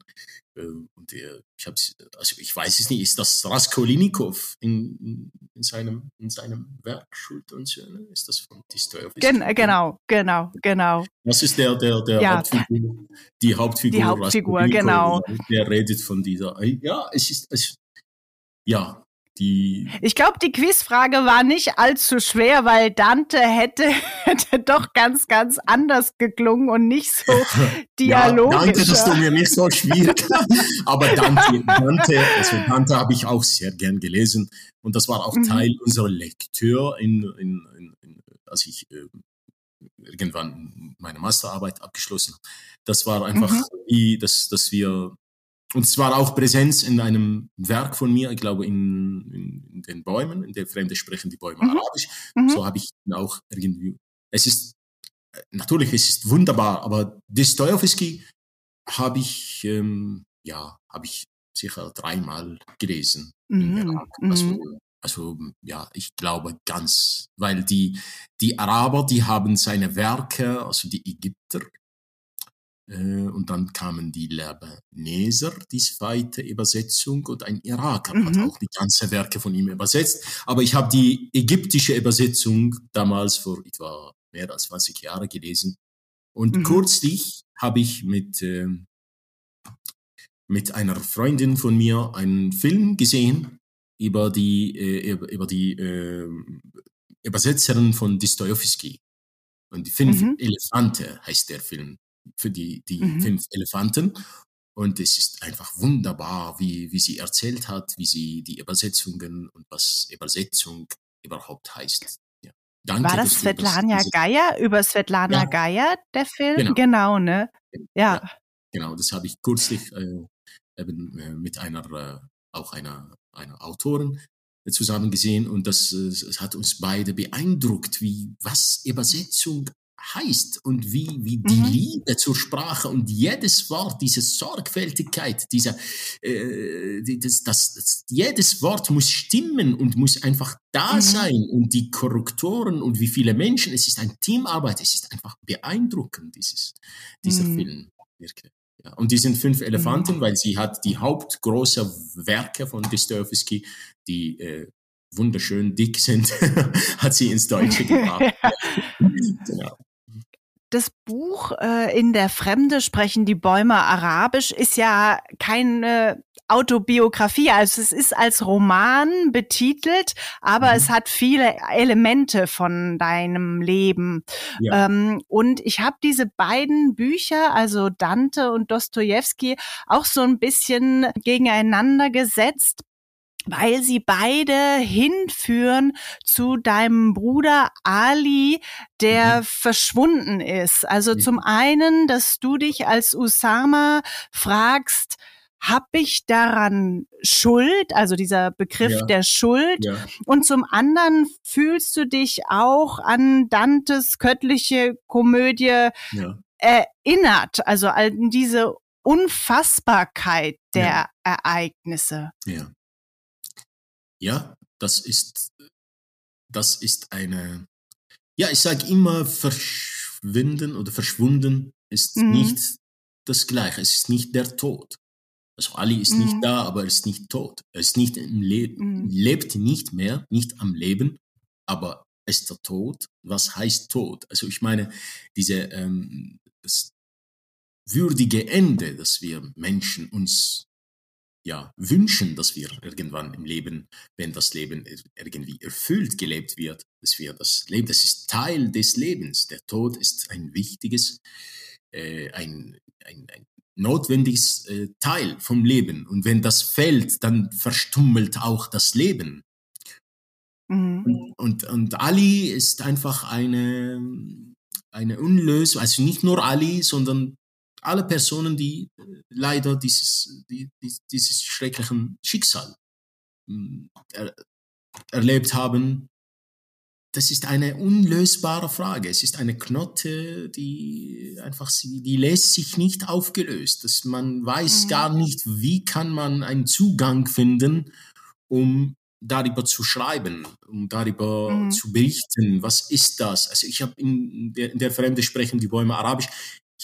Äh, und der, ich habe also ich weiß es nicht, ist das Raskolnikow in, in, seinem, in seinem Werk Schuld und Söhne? Ist das von Dostoevsky? Gen, genau, genau, genau. Das ist der, der, der ja. Hauptfigur, die Hauptfigur, die Hauptfigur genau. Der redet von dieser, ja, es ist, es, ja, die. Ich glaube, die Quizfrage war nicht allzu schwer, weil Dante hätte, *laughs* hätte doch ganz, ganz anders geklungen und nicht so dialogisch. ja, Dante, das tut mir nicht so schwierig. *laughs* Aber Dante, Dante, also Dante habe ich auch sehr gern gelesen und das war auch mhm. Teil unserer Lektür in, in, in, in als ich äh, irgendwann meine Masterarbeit abgeschlossen. Das war einfach, mhm. wie, dass, dass wir und zwar auch Präsenz in einem Werk von mir, ich glaube in, in, in den Bäumen, in der Fremde sprechen die Bäume mhm. Arabisch. Mhm. So habe ich auch irgendwie, es ist, natürlich, es ist wunderbar, aber Dostoevsky habe ich, ähm, ja, habe ich sicher dreimal gelesen. Mhm. Also, mhm. also, ja, ich glaube ganz, weil die, die Araber, die haben seine Werke, also die Ägypter, äh, und dann kamen die Lebaneser, die zweite Übersetzung, und ein Iraker mhm. hat auch die ganzen Werke von ihm übersetzt. Aber ich habe die ägyptische Übersetzung damals vor etwa mehr als 20 Jahren gelesen. Und mhm. kürzlich habe ich mit, äh, mit einer Freundin von mir einen Film gesehen über die, äh, über die äh, Übersetzerin von Dostoevsky. Und die fünf mhm. Elefante heißt der Film für die, die mhm. fünf Elefanten. Und es ist einfach wunderbar, wie, wie sie erzählt hat, wie sie die Übersetzungen und was Übersetzung überhaupt heißt. Ja. Danke, War das Svetlana Geier über Svetlana ja. Geier, der Film? Genau, genau ne? Ja. ja. Genau, das habe ich kürzlich äh, eben äh, mit einer, äh, auch einer, einer Autorin zusammen gesehen und das, das hat uns beide beeindruckt, wie was Übersetzung heißt und wie, wie die mhm. Liebe zur Sprache und jedes Wort, diese Sorgfältigkeit, dieser, äh, das, das, das, jedes Wort muss stimmen und muss einfach da mhm. sein und die Korrektoren und wie viele Menschen, es ist eine Teamarbeit, es ist einfach beeindruckend, dieses, dieser mhm. Film, wirklich. Ja, und die sind fünf Elefanten, mhm. weil sie hat die hauptgroße Werke von Dostoevsky, die äh, wunderschön dick sind, *laughs* hat sie ins Deutsche gebracht. *laughs* genau das Buch äh, In der Fremde sprechen die Bäume Arabisch ist ja keine Autobiografie, also es ist als Roman betitelt, aber mhm. es hat viele Elemente von deinem Leben. Ja. Ähm, und ich habe diese beiden Bücher, also Dante und Dostoevsky, auch so ein bisschen gegeneinander gesetzt weil sie beide hinführen zu deinem Bruder Ali, der mhm. verschwunden ist. Also mhm. zum einen, dass du dich als Usama fragst, hab ich daran Schuld, also dieser Begriff ja. der Schuld. Ja. Und zum anderen fühlst du dich auch an Dantes göttliche Komödie ja. erinnert, also an diese Unfassbarkeit der Ereignisse. Ja. Ja, das ist, das ist eine, ja, ich sage immer, verschwinden oder verschwunden ist Mhm. nicht das Gleiche. Es ist nicht der Tod. Also Ali ist Mhm. nicht da, aber er ist nicht tot. Er ist nicht im Leben, Mhm. lebt nicht mehr, nicht am Leben, aber ist der Tod? Was heißt Tod? Also ich meine, diese ähm, das würdige Ende, das wir Menschen uns ja wünschen, dass wir irgendwann im Leben, wenn das Leben ir- irgendwie erfüllt gelebt wird, dass wir das Leben, das ist Teil des Lebens. Der Tod ist ein wichtiges, äh, ein, ein, ein notwendiges äh, Teil vom Leben. Und wenn das fällt, dann verstummelt auch das Leben. Mhm. Und, und Ali ist einfach eine, eine unlösbare, also nicht nur Ali, sondern alle Personen, die äh, leider dieses, die, die, dieses schrecklichen Schicksal mm, er, erlebt haben. Das ist eine unlösbare Frage. Es ist eine Knotte, die einfach, die lässt sich nicht aufgelöst. Das, man weiß Mhm. gar nicht, wie kann man einen Zugang finden, um darüber zu schreiben, um darüber Mhm. zu berichten. Was ist das? Also ich habe in der, in der Fremde sprechen die Bäume Arabisch.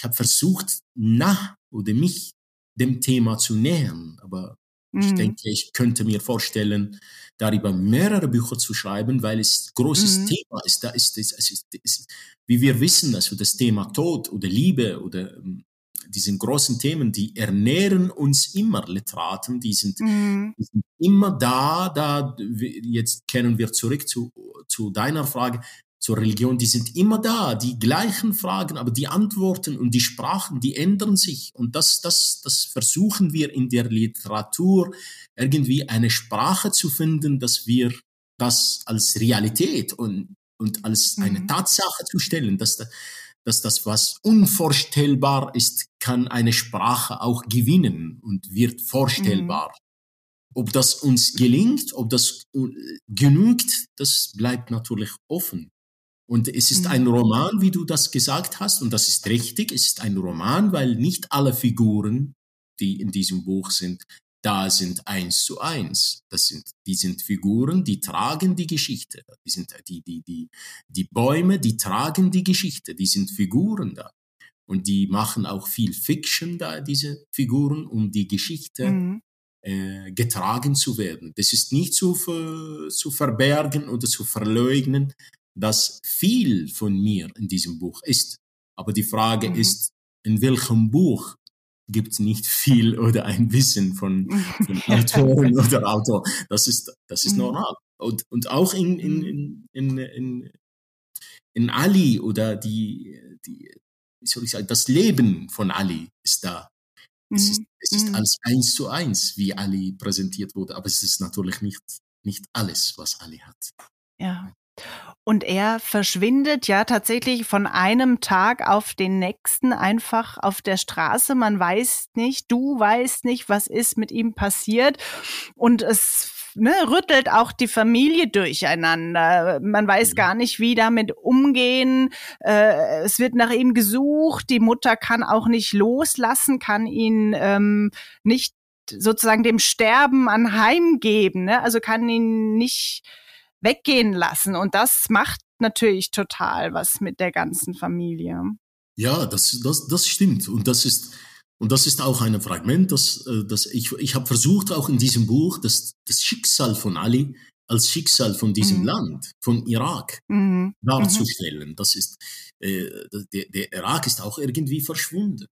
Ich habe versucht, nach oder mich dem Thema zu nähern, aber ich Mhm. denke, ich könnte mir vorstellen, darüber mehrere Bücher zu schreiben, weil es ein großes Mhm. Thema ist. Da ist es ist, es, wie wir wissen, also das Thema Tod oder Liebe oder ähm, diese großen Themen, die ernähren uns immer, Literaten, die sind Mhm. die sind immer da, da, jetzt kehren wir zurück zu, zu deiner Frage, zur Religion, die sind immer da, die gleichen Fragen, aber die Antworten und die Sprachen, die ändern sich. Und das, das, das versuchen wir in der Literatur irgendwie eine Sprache zu finden, dass wir das als Realität und, und als eine Mhm. Tatsache zu stellen, dass, da- dass das, was unvorstellbar ist, kann eine Sprache auch gewinnen und wird vorstellbar. Ob das uns gelingt, ob das äh, genügt, das bleibt natürlich offen. Und es ist Mhm. ein Roman, wie du das gesagt hast, und das ist richtig, es ist ein Roman, weil nicht alle Figuren, die in diesem Buch sind, da sind eins zu eins. Das sind, die sind Figuren, die tragen die Geschichte. Die sind die, die, die, die Bäume, die tragen die Geschichte. Die sind Figuren da. Und die machen auch viel Fiction da, diese Figuren, um die Geschichte Mhm. äh, getragen zu werden. Das ist nicht zu, zu verbergen oder zu verleugnen, dass viel von mir in diesem Buch ist. Aber die Frage Mhm. ist, in welchem Buch gibt es nicht viel oder ein bisschen von, von *laughs* Autoren oder Autor. Das ist, das ist Mhm. normal. Und, und auch in, in, Mhm. in, in, in, in Ali oder die, die, wie soll ich sagen, das Leben von Ali ist da. Es ist, Mhm. es ist Mhm. als eins zu eins, wie Ali präsentiert wurde, aber es ist natürlich nicht, nicht alles, was Ali hat. Ja. Und er verschwindet ja tatsächlich von einem Tag auf den nächsten einfach auf der Straße. Man weiß nicht, du weißt nicht, was ist mit ihm passiert. Und es ne, rüttelt auch die Familie durcheinander. Man weiß Mhm. gar nicht, wie damit umgehen. Äh, es wird nach ihm gesucht. Die Mutter kann auch nicht loslassen, kann ihn ähm, nicht sozusagen dem Sterben anheimgeben. Ne? Also kann ihn nicht weggehen lassen. Und das macht natürlich total was mit der ganzen Familie. Ja, das, das, das stimmt. Und das ist, und das ist auch ein Fragment, das, äh, das ich, ich habe versucht, auch in diesem Buch, das, das Schicksal von Ali als Schicksal von diesem Mhm. Land, von Irak, Mhm. darzustellen. Das ist, äh, der, der Irak ist auch irgendwie verschwunden.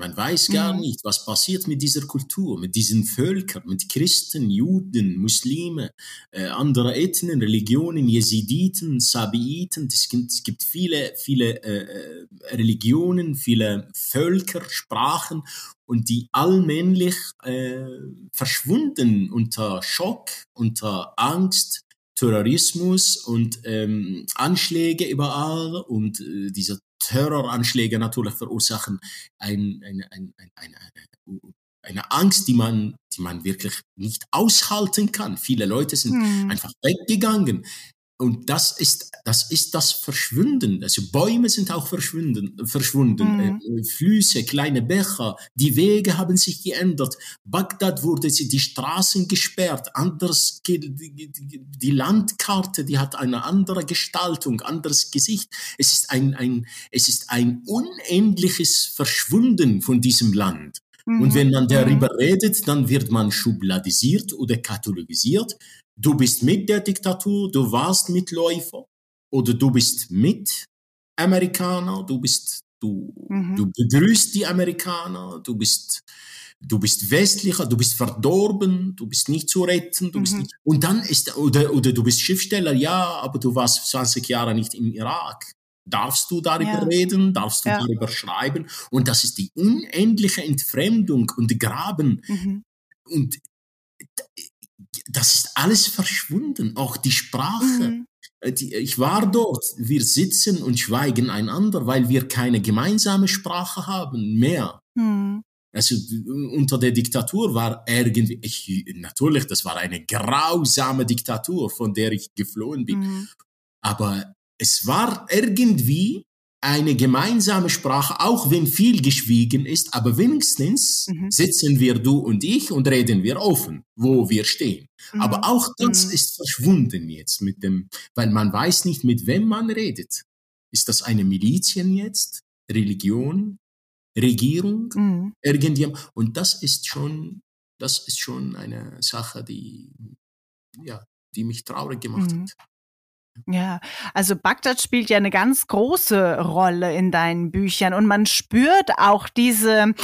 Man weiß gar Mhm. nicht, was passiert mit dieser Kultur, mit diesen Völkern, mit Christen, Juden, Muslime, äh, andere Ethnien, Religionen, Jesiditen, Sabiiten. Es gibt, es gibt viele, viele äh, äh, Religionen, viele Völker, Sprachen und die allmählich äh, verschwunden unter Schock, unter Angst, Terrorismus und ähm, Anschläge überall und äh, diese Terroranschläge natürlich verursachen ein, eine, ein, ein, eine, eine, eine Angst, die man, die man wirklich nicht aushalten kann. Viele Leute sind Mhm. einfach weggegangen. Und das ist, das ist das Verschwinden. Also Bäume sind auch verschwunden, verschwunden. Mhm. Äh, Flüsse, kleine Bäche, die Wege haben sich geändert. Bagdad wurde die Straßen gesperrt, anders, die, Landkarte, die hat eine andere Gestaltung, anderes Gesicht. Es ist ein, ein, es ist ein unendliches Verschwinden von diesem Land. Und Mhm. wenn man Mhm. darüber redet, dann wird man schubladisiert oder kathologisiert. Du bist mit der Diktatur, du warst Mitläufer oder du bist mit Amerikaner, du bist, du, Mhm. du begrüßt die Amerikaner, du bist, du bist westlicher, du bist verdorben, du bist nicht zu retten, du bist Mhm. nicht, und dann ist, oder, oder du bist Schriftsteller, ja, aber du warst 20 Jahre nicht im Irak. Darfst du darüber Ja. reden? Darfst du Ja. darüber schreiben? Und das ist die unendliche Entfremdung und Graben. Mhm. Und das ist alles verschwunden, auch die Sprache. Mhm. Äh, die- Ich war dort, wir sitzen und schweigen einander, weil wir keine gemeinsame Sprache haben mehr. Mhm. Also unter der Diktatur war irgendwie, ich, natürlich, das war eine grausame Diktatur, von der ich geflohen bin. Mhm. Aber es war irgendwie eine gemeinsame Sprache, auch wenn viel geschwiegen ist, aber wenigstens Mhm. sitzen wir, du und ich, und reden wir offen, wo wir stehen. Mhm. Aber auch das Mhm. ist verschwunden jetzt mit dem, weil man weiß nicht, mit wem man redet. Ist das eine Milizien jetzt? Religion? Regierung? Mhm. Irgendjemand? Und das ist schon, das ist schon eine Sache, die, ja, die mich traurig gemacht Mhm. hat. Ja, also Bagdad spielt ja eine ganz große Rolle in deinen Büchern und man spürt auch diese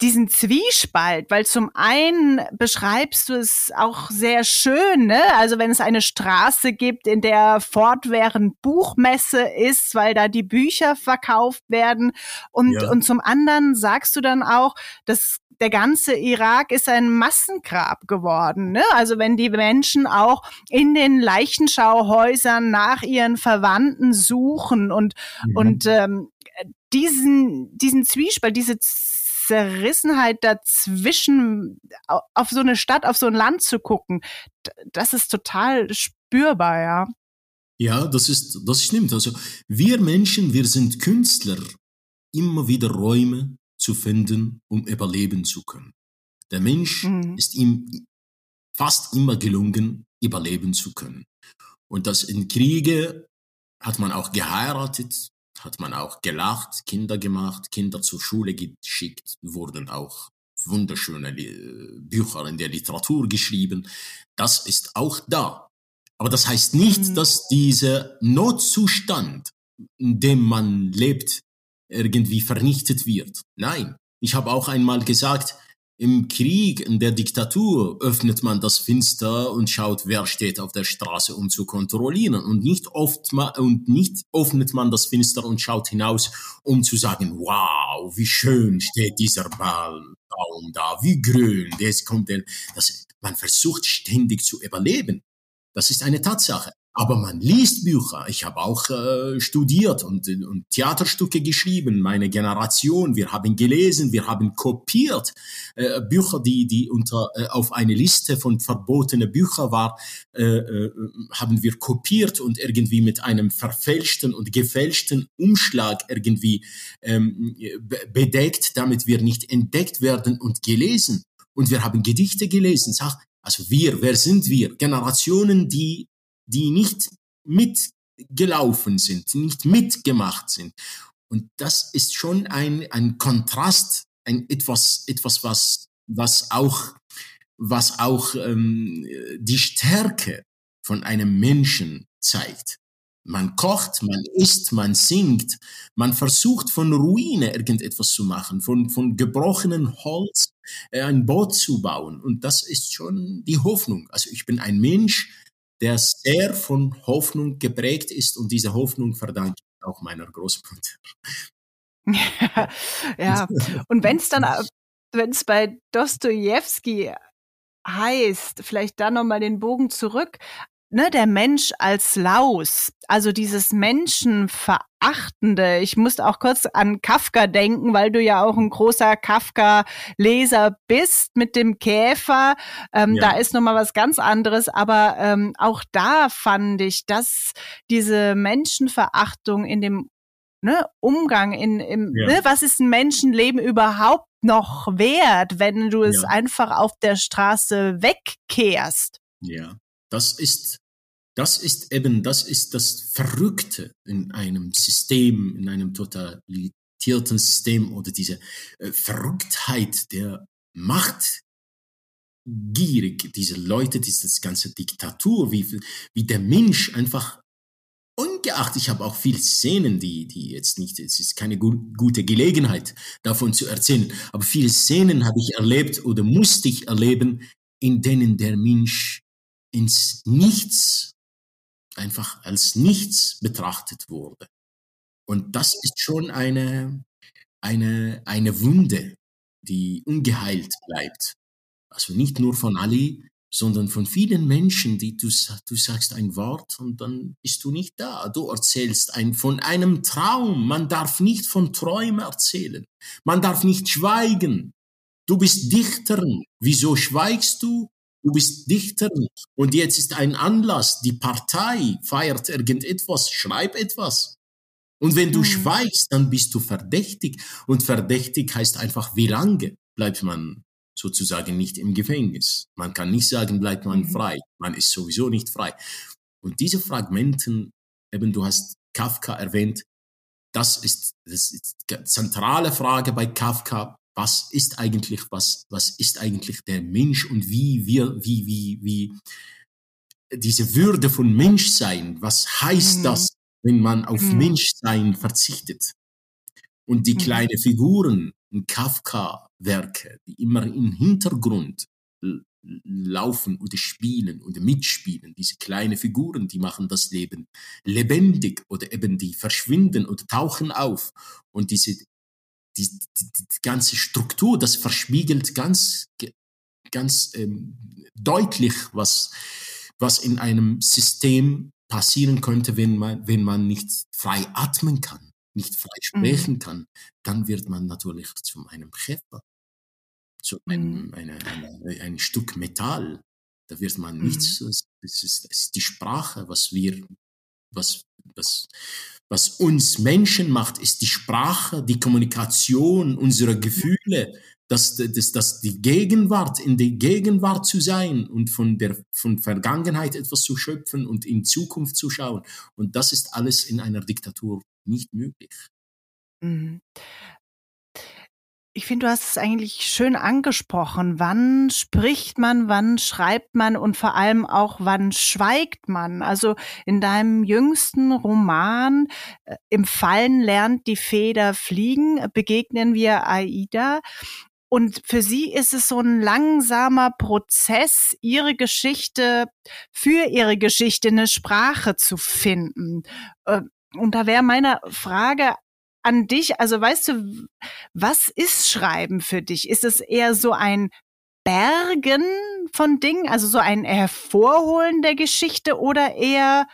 diesen Zwiespalt, weil zum einen beschreibst du es auch sehr schön, ne? Also wenn es eine Straße gibt, in der fortwährend Buchmesse ist, weil da die Bücher verkauft werden und Ja. und zum anderen sagst du dann auch, dass der ganze Irak ist ein Massengrab geworden. Ne? Also wenn die Menschen auch in den Leichenschauhäusern nach ihren Verwandten suchen und, Mhm. und ähm, diesen, diesen Zwiespalt, diese Zerrissenheit dazwischen, au- auf so eine Stadt, auf so ein Land zu gucken, das ist total spürbar, ja. Ja, das ist, das stimmt. Also wir Menschen, wir sind Künstler, immer wieder Räume zu finden, um überleben zu können. Der Mensch Mhm. ist ihm fast immer gelungen, überleben zu können. Und das in Kriege hat man auch geheiratet, hat man auch gelacht, Kinder gemacht, Kinder zur Schule geschickt, wurden auch wunderschöne Bücher in der Literatur geschrieben. Das ist auch da. Aber das heißt nicht, Mhm. dass dieser Notzustand, in dem man lebt, irgendwie vernichtet wird. Nein. Ich habe auch einmal gesagt, im Krieg, in der Diktatur öffnet man das Fenster und schaut, wer steht auf der Straße, um zu kontrollieren. Und nicht oft und nicht öffnet man das Fenster und schaut hinaus, um zu sagen, wow, wie schön steht dieser Baum da, wie grün, jetzt kommt der. Das, man versucht ständig zu überleben. Das ist eine Tatsache. Aber man liest Bücher. Ich habe auch äh, studiert und, und Theaterstücke geschrieben. Meine Generation, wir haben gelesen, wir haben kopiert äh, Bücher, die die unter äh, auf eine Liste von verbotene Bücher war, äh, äh, haben wir kopiert und irgendwie mit einem verfälschten und gefälschten Umschlag irgendwie ähm, be- bedeckt, damit wir nicht entdeckt werden und gelesen. Und wir haben Gedichte gelesen. Sag, also wir, wer sind wir? Generationen, die die nicht mitgelaufen sind, nicht mitgemacht sind. Und das ist schon ein, ein Kontrast, ein etwas, etwas, was, was auch, was auch ähm, die Stärke von einem Menschen zeigt. Man kocht, man isst, man singt, man versucht von Ruine irgendetwas zu machen, von, von gebrochenen Holz äh, ein Boot zu bauen. Und das ist schon die Hoffnung. Also ich bin ein Mensch, der sehr von Hoffnung geprägt ist und diese Hoffnung verdanke ich auch meiner Großmutter. *laughs* ja, und wenn es dann, wenn es bei Dostoevsky heißt, vielleicht da nochmal den Bogen zurück, ne, der Mensch als Laus, also dieses Menschenverachtende. Ich musste auch kurz an Kafka denken, weil du ja auch ein großer Kafka-Leser bist mit dem Käfer. Ähm, ja. Da ist nochmal was ganz anderes, aber ähm, auch da fand ich, dass diese Menschenverachtung in dem ne, Umgang in, im, ja. ne, was ist ein Menschenleben überhaupt noch wert, wenn du es ja. einfach auf der Straße wegkehrst? Ja, das ist, das ist eben, das ist das Verrückte in einem System, in einem totalisierten System oder diese äh, Verrücktheit der Macht. Gierig, diese Leute, diese ganze Diktatur, wie, wie der Mensch einfach ungeachtet, ich habe auch viele Szenen, die, die jetzt nicht, es ist keine gu gute Gelegenheit, davon zu erzählen, aber viele Szenen habe ich erlebt oder musste ich erleben, in denen der Mensch ins Nichts, einfach als Nichts betrachtet wurde. Und das ist schon eine, eine, eine Wunde, die ungeheilt bleibt. Also nicht nur von Ali, sondern von vielen Menschen, die du, du sagst ein Wort und dann bist du nicht da. Du erzählst ein, von einem Traum. Man darf nicht von Träumen erzählen. Man darf nicht schweigen. Du bist Dichterin. Wieso schweigst du? Du bist Dichterin. Und jetzt ist ein Anlass. Die Partei feiert irgendetwas. Schreib etwas. Und wenn du mhm. schweigst, dann bist du verdächtig. Und verdächtig heißt einfach, wie lange bleibt man sozusagen nicht im Gefängnis. Man kann nicht sagen, bleibt man mhm. frei. Man ist sowieso nicht frei. Und diese Fragmenten, eben du hast Kafka erwähnt, das ist, das ist die zentrale Frage bei Kafka. Was ist eigentlich, was, was ist eigentlich der Mensch und wie wir, wie, wie, wie, diese Würde von Menschsein, was heißt mhm. das, wenn man auf mhm. Menschsein verzichtet? Und die mhm. kleinen Figuren in Kafka, Werke, die immer im Hintergrund laufen oder spielen oder mitspielen. Diese kleinen Figuren, die machen das Leben lebendig oder eben die verschwinden oder tauchen auf. Und diese die, die, die ganze Struktur, das verspiegelt ganz, ganz ähm, deutlich, was, was in einem System passieren könnte, wenn man, wenn man nicht frei atmen kann, nicht frei sprechen mhm. kann, dann wird man natürlich zu einem Käfer so ein, mhm. eine, eine, ein Stück Metall. Da wird man mhm. nichts, es ist, es ist die Sprache, was wir, was, was, was uns Menschen macht, ist die Sprache, die Kommunikation unserer Gefühle, dass, dass, dass die Gegenwart, in der Gegenwart zu sein und von der von Vergangenheit etwas zu schöpfen und in Zukunft zu schauen. Und das ist alles in einer Diktatur nicht möglich. Mhm ich finde, du hast es eigentlich schön angesprochen. Wann spricht man, wann schreibt man und vor allem auch, wann schweigt man? Also in deinem jüngsten Roman äh, Im Fallen lernt die Feder fliegen, begegnen wir Aida. Und für sie ist es so ein langsamer Prozess, ihre Geschichte, für ihre Geschichte eine Sprache zu finden. Äh, und da wäre meine Frage an dich. Also weißt du, was ist Schreiben für dich? Ist es eher so ein Bergen von Dingen, also so ein Hervorholen der Geschichte oder eher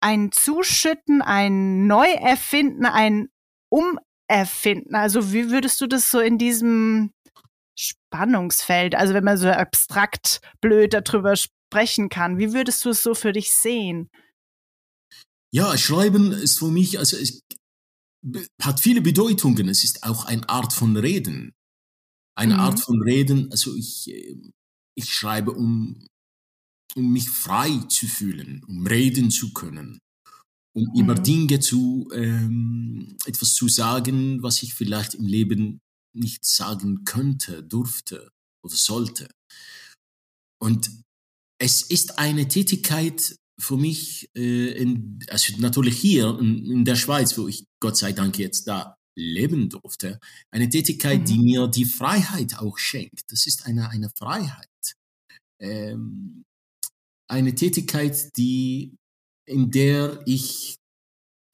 ein Zuschütten, ein Neuerfinden, ein Umerfinden? Also wie würdest du das so in diesem Spannungsfeld, also wenn man so abstrakt blöd darüber sprechen kann, wie würdest du es so für dich sehen? Ja, Schreiben ist für mich, also ich, hat viele Bedeutungen. Es ist auch eine Art von Reden. Eine mhm. Art von Reden, also ich, äh, ich schreibe, um, um mich frei zu fühlen, um reden zu können, um mhm. über Dinge zu, ähm, etwas zu sagen, was ich vielleicht im Leben nicht sagen könnte, durfte oder sollte. Und es ist eine Tätigkeit, für mich, äh, in, also natürlich hier in, in, der Schweiz, wo ich Gott sei Dank jetzt da leben durfte, eine Tätigkeit, mhm. die mir die Freiheit auch schenkt. Das ist eine, eine Freiheit. Ähm, eine Tätigkeit, die, in der ich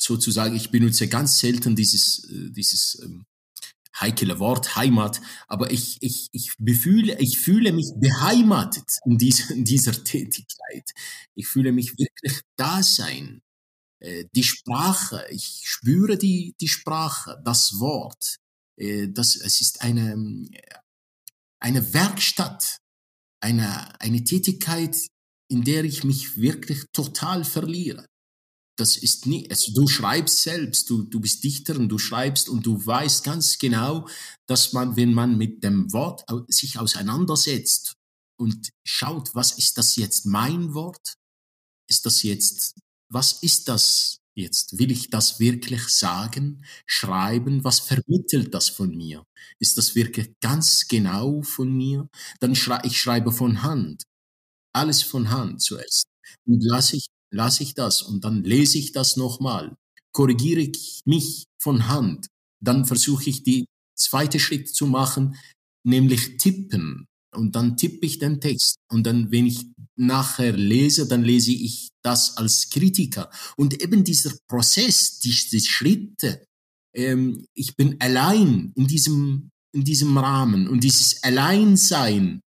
sozusagen, ich benutze ganz selten dieses, äh, dieses ähm, heikle Wort, Heimat, aber ich, ich, ich, befühle, ich fühle mich beheimatet in, dieser in dieser Tätigkeit. Ich fühle mich wirklich da sein. Äh, die Sprache, ich spüre die, die Sprache, das Wort. Äh, das, es ist eine, eine Werkstatt, eine, eine Tätigkeit, in der ich mich wirklich total verliere. Das ist nie, also du schreibst selbst, du, du bist Dichter und du schreibst und du weißt ganz genau, dass man, wenn man mit dem Wort sich auseinandersetzt und schaut, was ist das jetzt mein Wort? Ist das jetzt, was ist das jetzt? Will ich das wirklich sagen, schreiben? Was vermittelt das von mir? Ist das wirklich ganz genau von mir? Dann schrei ich schreibe von Hand. Alles von Hand zuerst. Und lasse ich lasse ich das und dann lese ich das nochmal, korrigiere ich mich von Hand, dann versuche ich die zweite Schritt zu machen, nämlich tippen. Und dann tippe ich den Text. Und dann, wenn ich nachher lese, dann lese ich das als Kritiker. Und eben dieser Prozess, diese Schritte, ähm, ich bin allein in diesem, in diesem Rahmen. Und dieses Alleinsein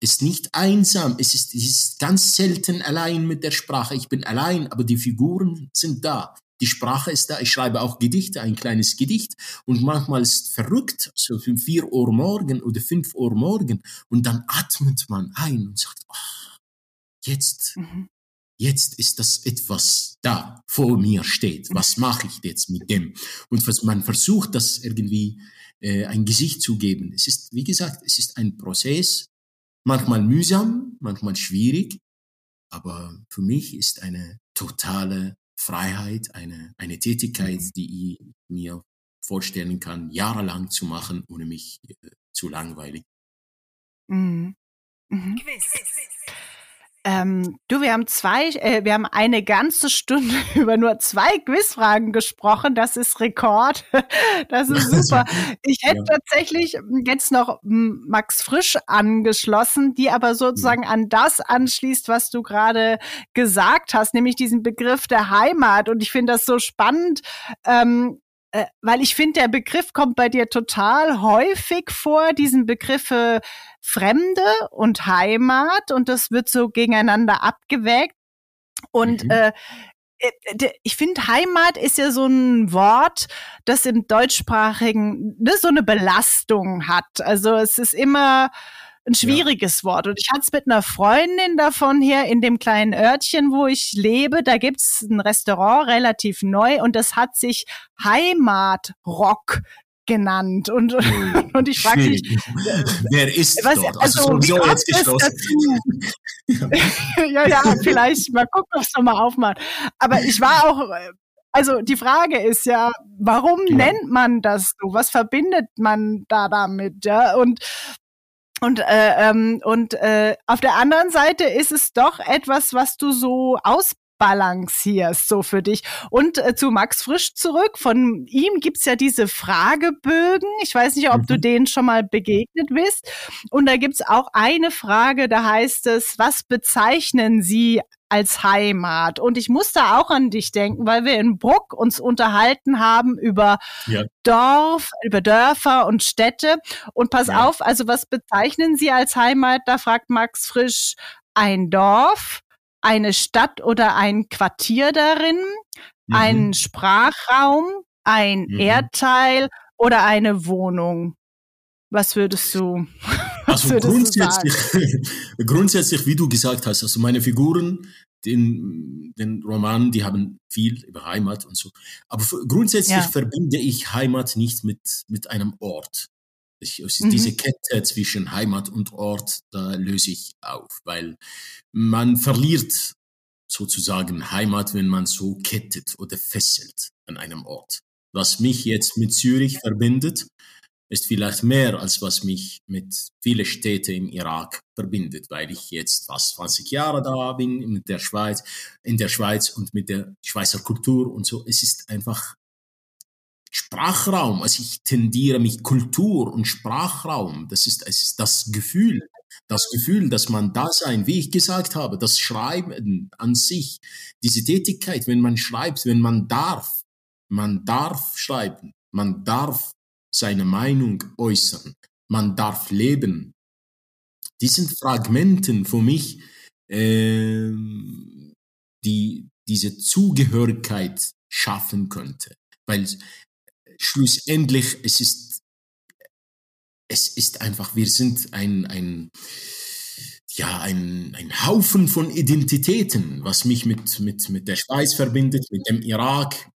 ist nicht einsam, es ist, es ist ganz selten allein mit der Sprache. Ich bin allein, aber die Figuren sind da. Die Sprache ist da. Ich schreibe auch Gedichte, ein kleines Gedicht. Und manchmal ist verrückt, so um vier Uhr morgen oder fünf Uhr morgen. Und dann atmet man ein und sagt, oh, jetzt, mhm. jetzt ist das etwas da vor mir steht. Was mache ich jetzt mit dem? Und was man versucht, das irgendwie äh, ein Gesicht zu geben. Es ist, wie gesagt, es ist ein Prozess Manchmal mühsam, manchmal schwierig, aber für mich ist eine totale Freiheit, eine, eine Tätigkeit, mhm. die ich mir vorstellen kann, jahrelang zu machen, ohne mich äh, zu langweilig. Mhm. Mhm. Ähm, du, wir haben zwei, äh, wir haben eine ganze Stunde *laughs* über nur zwei Quizfragen gesprochen. Das ist Rekord. *laughs* Das ist super. Ich hätte ja. tatsächlich jetzt noch Max Frisch angeschlossen, die aber sozusagen mhm. an das anschließt, was du gerade gesagt hast, nämlich diesen Begriff der Heimat. Und ich finde das so spannend, ähm, äh, weil ich finde, der Begriff kommt bei dir total häufig vor, diesen Begriffe Fremde und Heimat und das wird so gegeneinander abgewägt. Und mhm. äh, äh ich finde, Heimat ist ja so ein Wort, das im deutschsprachigen ne, so eine Belastung hat. Also es ist immer ein schwieriges ja. Wort. Und ich hatte es mit einer Freundin davon hier in dem kleinen Örtchen, wo ich lebe. Da gibt's ein Restaurant, relativ neu, und das hat sich Heimatrock genannt. Und hm, *laughs* und ich frage mich *laughs* wer ist was, dort? Also, also wie jetzt geschlossen. *laughs* ja ja vielleicht. Mal gucken ob es nochmal aufmacht. Aber ich war auch also die Frage ist ja warum ja. nennt man das so? Was verbindet man da damit ja? Und und, äh, ähm, und äh, auf der anderen Seite ist es doch etwas, was du so ausbalancierst, so für dich. Und äh, zu Max Frisch zurück. Von ihm gibt's ja diese Fragebögen. Ich weiß nicht, ob mhm. du denen schon mal begegnet bist. Und da gibt's auch eine Frage, da heißt es, was bezeichnen Sie als Heimat. Und ich muss da auch an dich denken, weil wir in Bruck uns unterhalten haben über ja. Dorf, über Dörfer und Städte. Und pass ja. auf, also was bezeichnen Sie als Heimat? Da fragt Max Frisch ein Dorf, eine Stadt oder ein Quartier darin, mhm. ein Sprachraum, ein mhm. Erdteil oder eine Wohnung. Was würdest du? *laughs* Also würdest grundsätzlich, du *laughs* grundsätzlich, wie du gesagt hast, also meine Figuren, den, den Roman, die haben viel über Heimat und so. Aber grundsätzlich ja. verbinde ich Heimat nicht mit, mit einem Ort. Ich, mhm. Diese Kette zwischen Heimat und Ort, da löse ich auf, weil man verliert sozusagen Heimat, wenn man so kettet oder fesselt an einem Ort. Was mich jetzt mit Zürich verbindet, ist vielleicht mehr als was mich mit vielen Städten im Irak verbindet, weil ich jetzt fast 20 Jahre da bin mit der Schweiz, in der Schweiz und mit der Schweizer Kultur und so. Es ist einfach Sprachraum. Also ich tendiere mich Kultur und Sprachraum. Das ist, es ist das Gefühl, das Gefühl, dass man da sein, wie ich gesagt habe, das Schreiben an sich, diese Tätigkeit, wenn man schreibt, wenn man darf, man darf schreiben, man darf seine Meinung äußern. Man darf leben. Die sind Fragmenten für mich, äh, die diese Zugehörigkeit schaffen könnte. Weil schlussendlich es ist, es ist einfach, wir sind ein, ein, ja, ein, ein Haufen von Identitäten, was mich mit, mit, mit der Schweiz verbindet, mit dem Irak,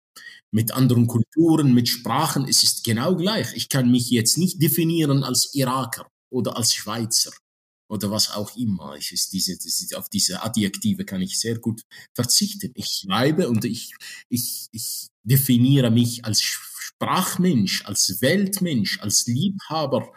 mit anderen Kulturen, mit Sprachen. Es ist genau gleich. Ich kann mich jetzt nicht definieren als Iraker oder als Schweizer oder was auch immer. Ich ist diese, ist, auf diese Adjektive kann ich sehr gut verzichten. Ich schreibe und ich, ich, ich definiere mich als Sprachmensch, als Weltmensch, als Liebhaber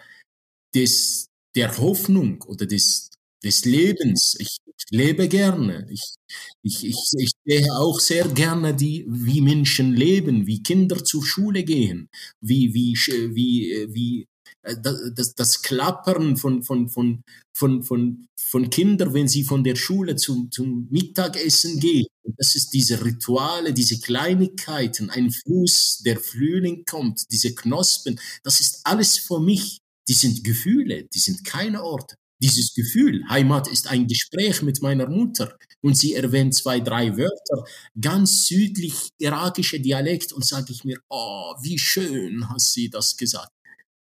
des, der Hoffnung oder des, des Lebens. Ich, lebe gerne. Ich, ich, ich, ich sehe auch sehr gerne, die, wie Menschen leben, wie Kinder zur Schule gehen, wie, wie, wie, wie das, das Klappern von, von, von, von, von, von Kindern, wenn sie von der Schule zum, zum Mittagessen gehen. Das ist diese Rituale, diese Kleinigkeiten, ein Fluss, der Frühling kommt, diese Knospen, das ist alles für mich. Die sind Gefühle, die sind keine Orte. Dieses Gefühl, Heimat ist ein Gespräch mit meiner Mutter und sie erwähnt zwei, drei Wörter, ganz südlich irakische Dialekt und sage ich mir, oh, wie schön hast sie das gesagt.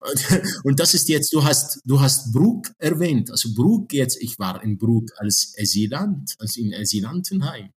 *laughs* Und das ist jetzt, du hast, du hast Brugg erwähnt. Also Brugg jetzt, ich war in Brugg als Asylant, also in Asylantenheim.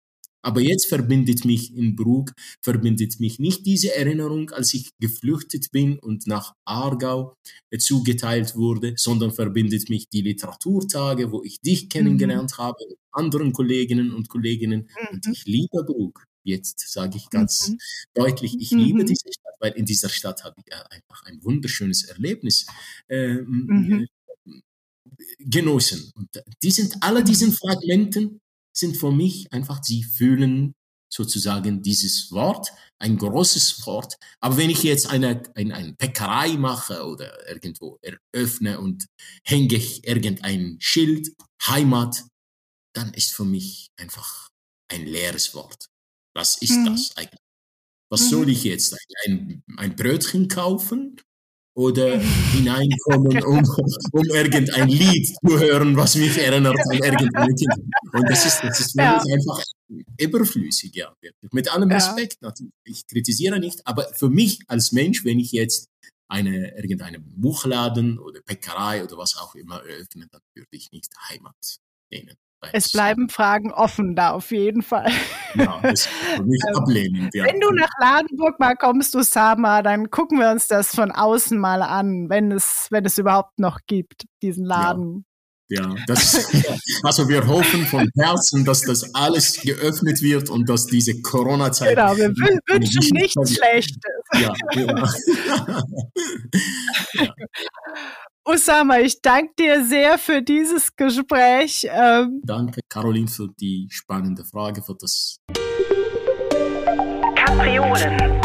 Aber jetzt verbindet mich in Brugg, verbindet mich nicht diese Erinnerung, als ich geflüchtet bin und nach Aargau zugeteilt wurde, sondern verbindet mich die Literaturtage, wo ich dich kennengelernt mhm. habe, mit anderen Kolleginnen und Kolleginnen. Mhm. Und ich liebe Brugg. Jetzt sage ich ganz mhm. deutlich, ich liebe mhm. diese Stadt, weil in dieser Stadt habe ich einfach ein wunderschönes Erlebnis äh, mhm. genossen. Und die sind alle diesen Fragmenten sind für mich einfach, sie fühlen sozusagen dieses Wort, ein großes Wort. Aber wenn ich jetzt eine, eine, eine Bäckerei mache oder irgendwo eröffne und hänge ich irgendein Schild, Heimat, dann ist für mich einfach ein leeres Wort. Was ist mhm. das eigentlich? Was mhm. soll ich jetzt? Ein, ein Brötchen kaufen oder mhm. *laughs* hineinkommen, um, um irgendein Lied zu hören, was mich erinnert an irgendein Kind. Und das ist, das ist ja. einfach überflüssig, ja. Mit allem Respekt ja. natürlich. Ich kritisiere nicht, aber für mich als Mensch, wenn ich jetzt eine, irgendeinen Buchladen oder Bäckerei oder was auch immer eröffne, dann würde ich nicht Heimat nehmen. Es bleiben Fragen offen da auf jeden Fall. Ja, das ähm, ablehnend. Ja. Wenn du nach Ladenburg mal kommst, Usama, dann gucken wir uns das von außen mal an, wenn es, wenn es überhaupt noch gibt, diesen Laden. Ja. Das, *laughs* also wir hoffen von Herzen, dass das alles geöffnet wird und dass diese Corona-Zeit. Genau, wir wünschen nichts Schlechtes. Ja, ja. *laughs* ja. Usama, ich danke dir sehr für dieses Gespräch. Ähm danke, Caroline, für die spannende Frage, für das. Kapriolen.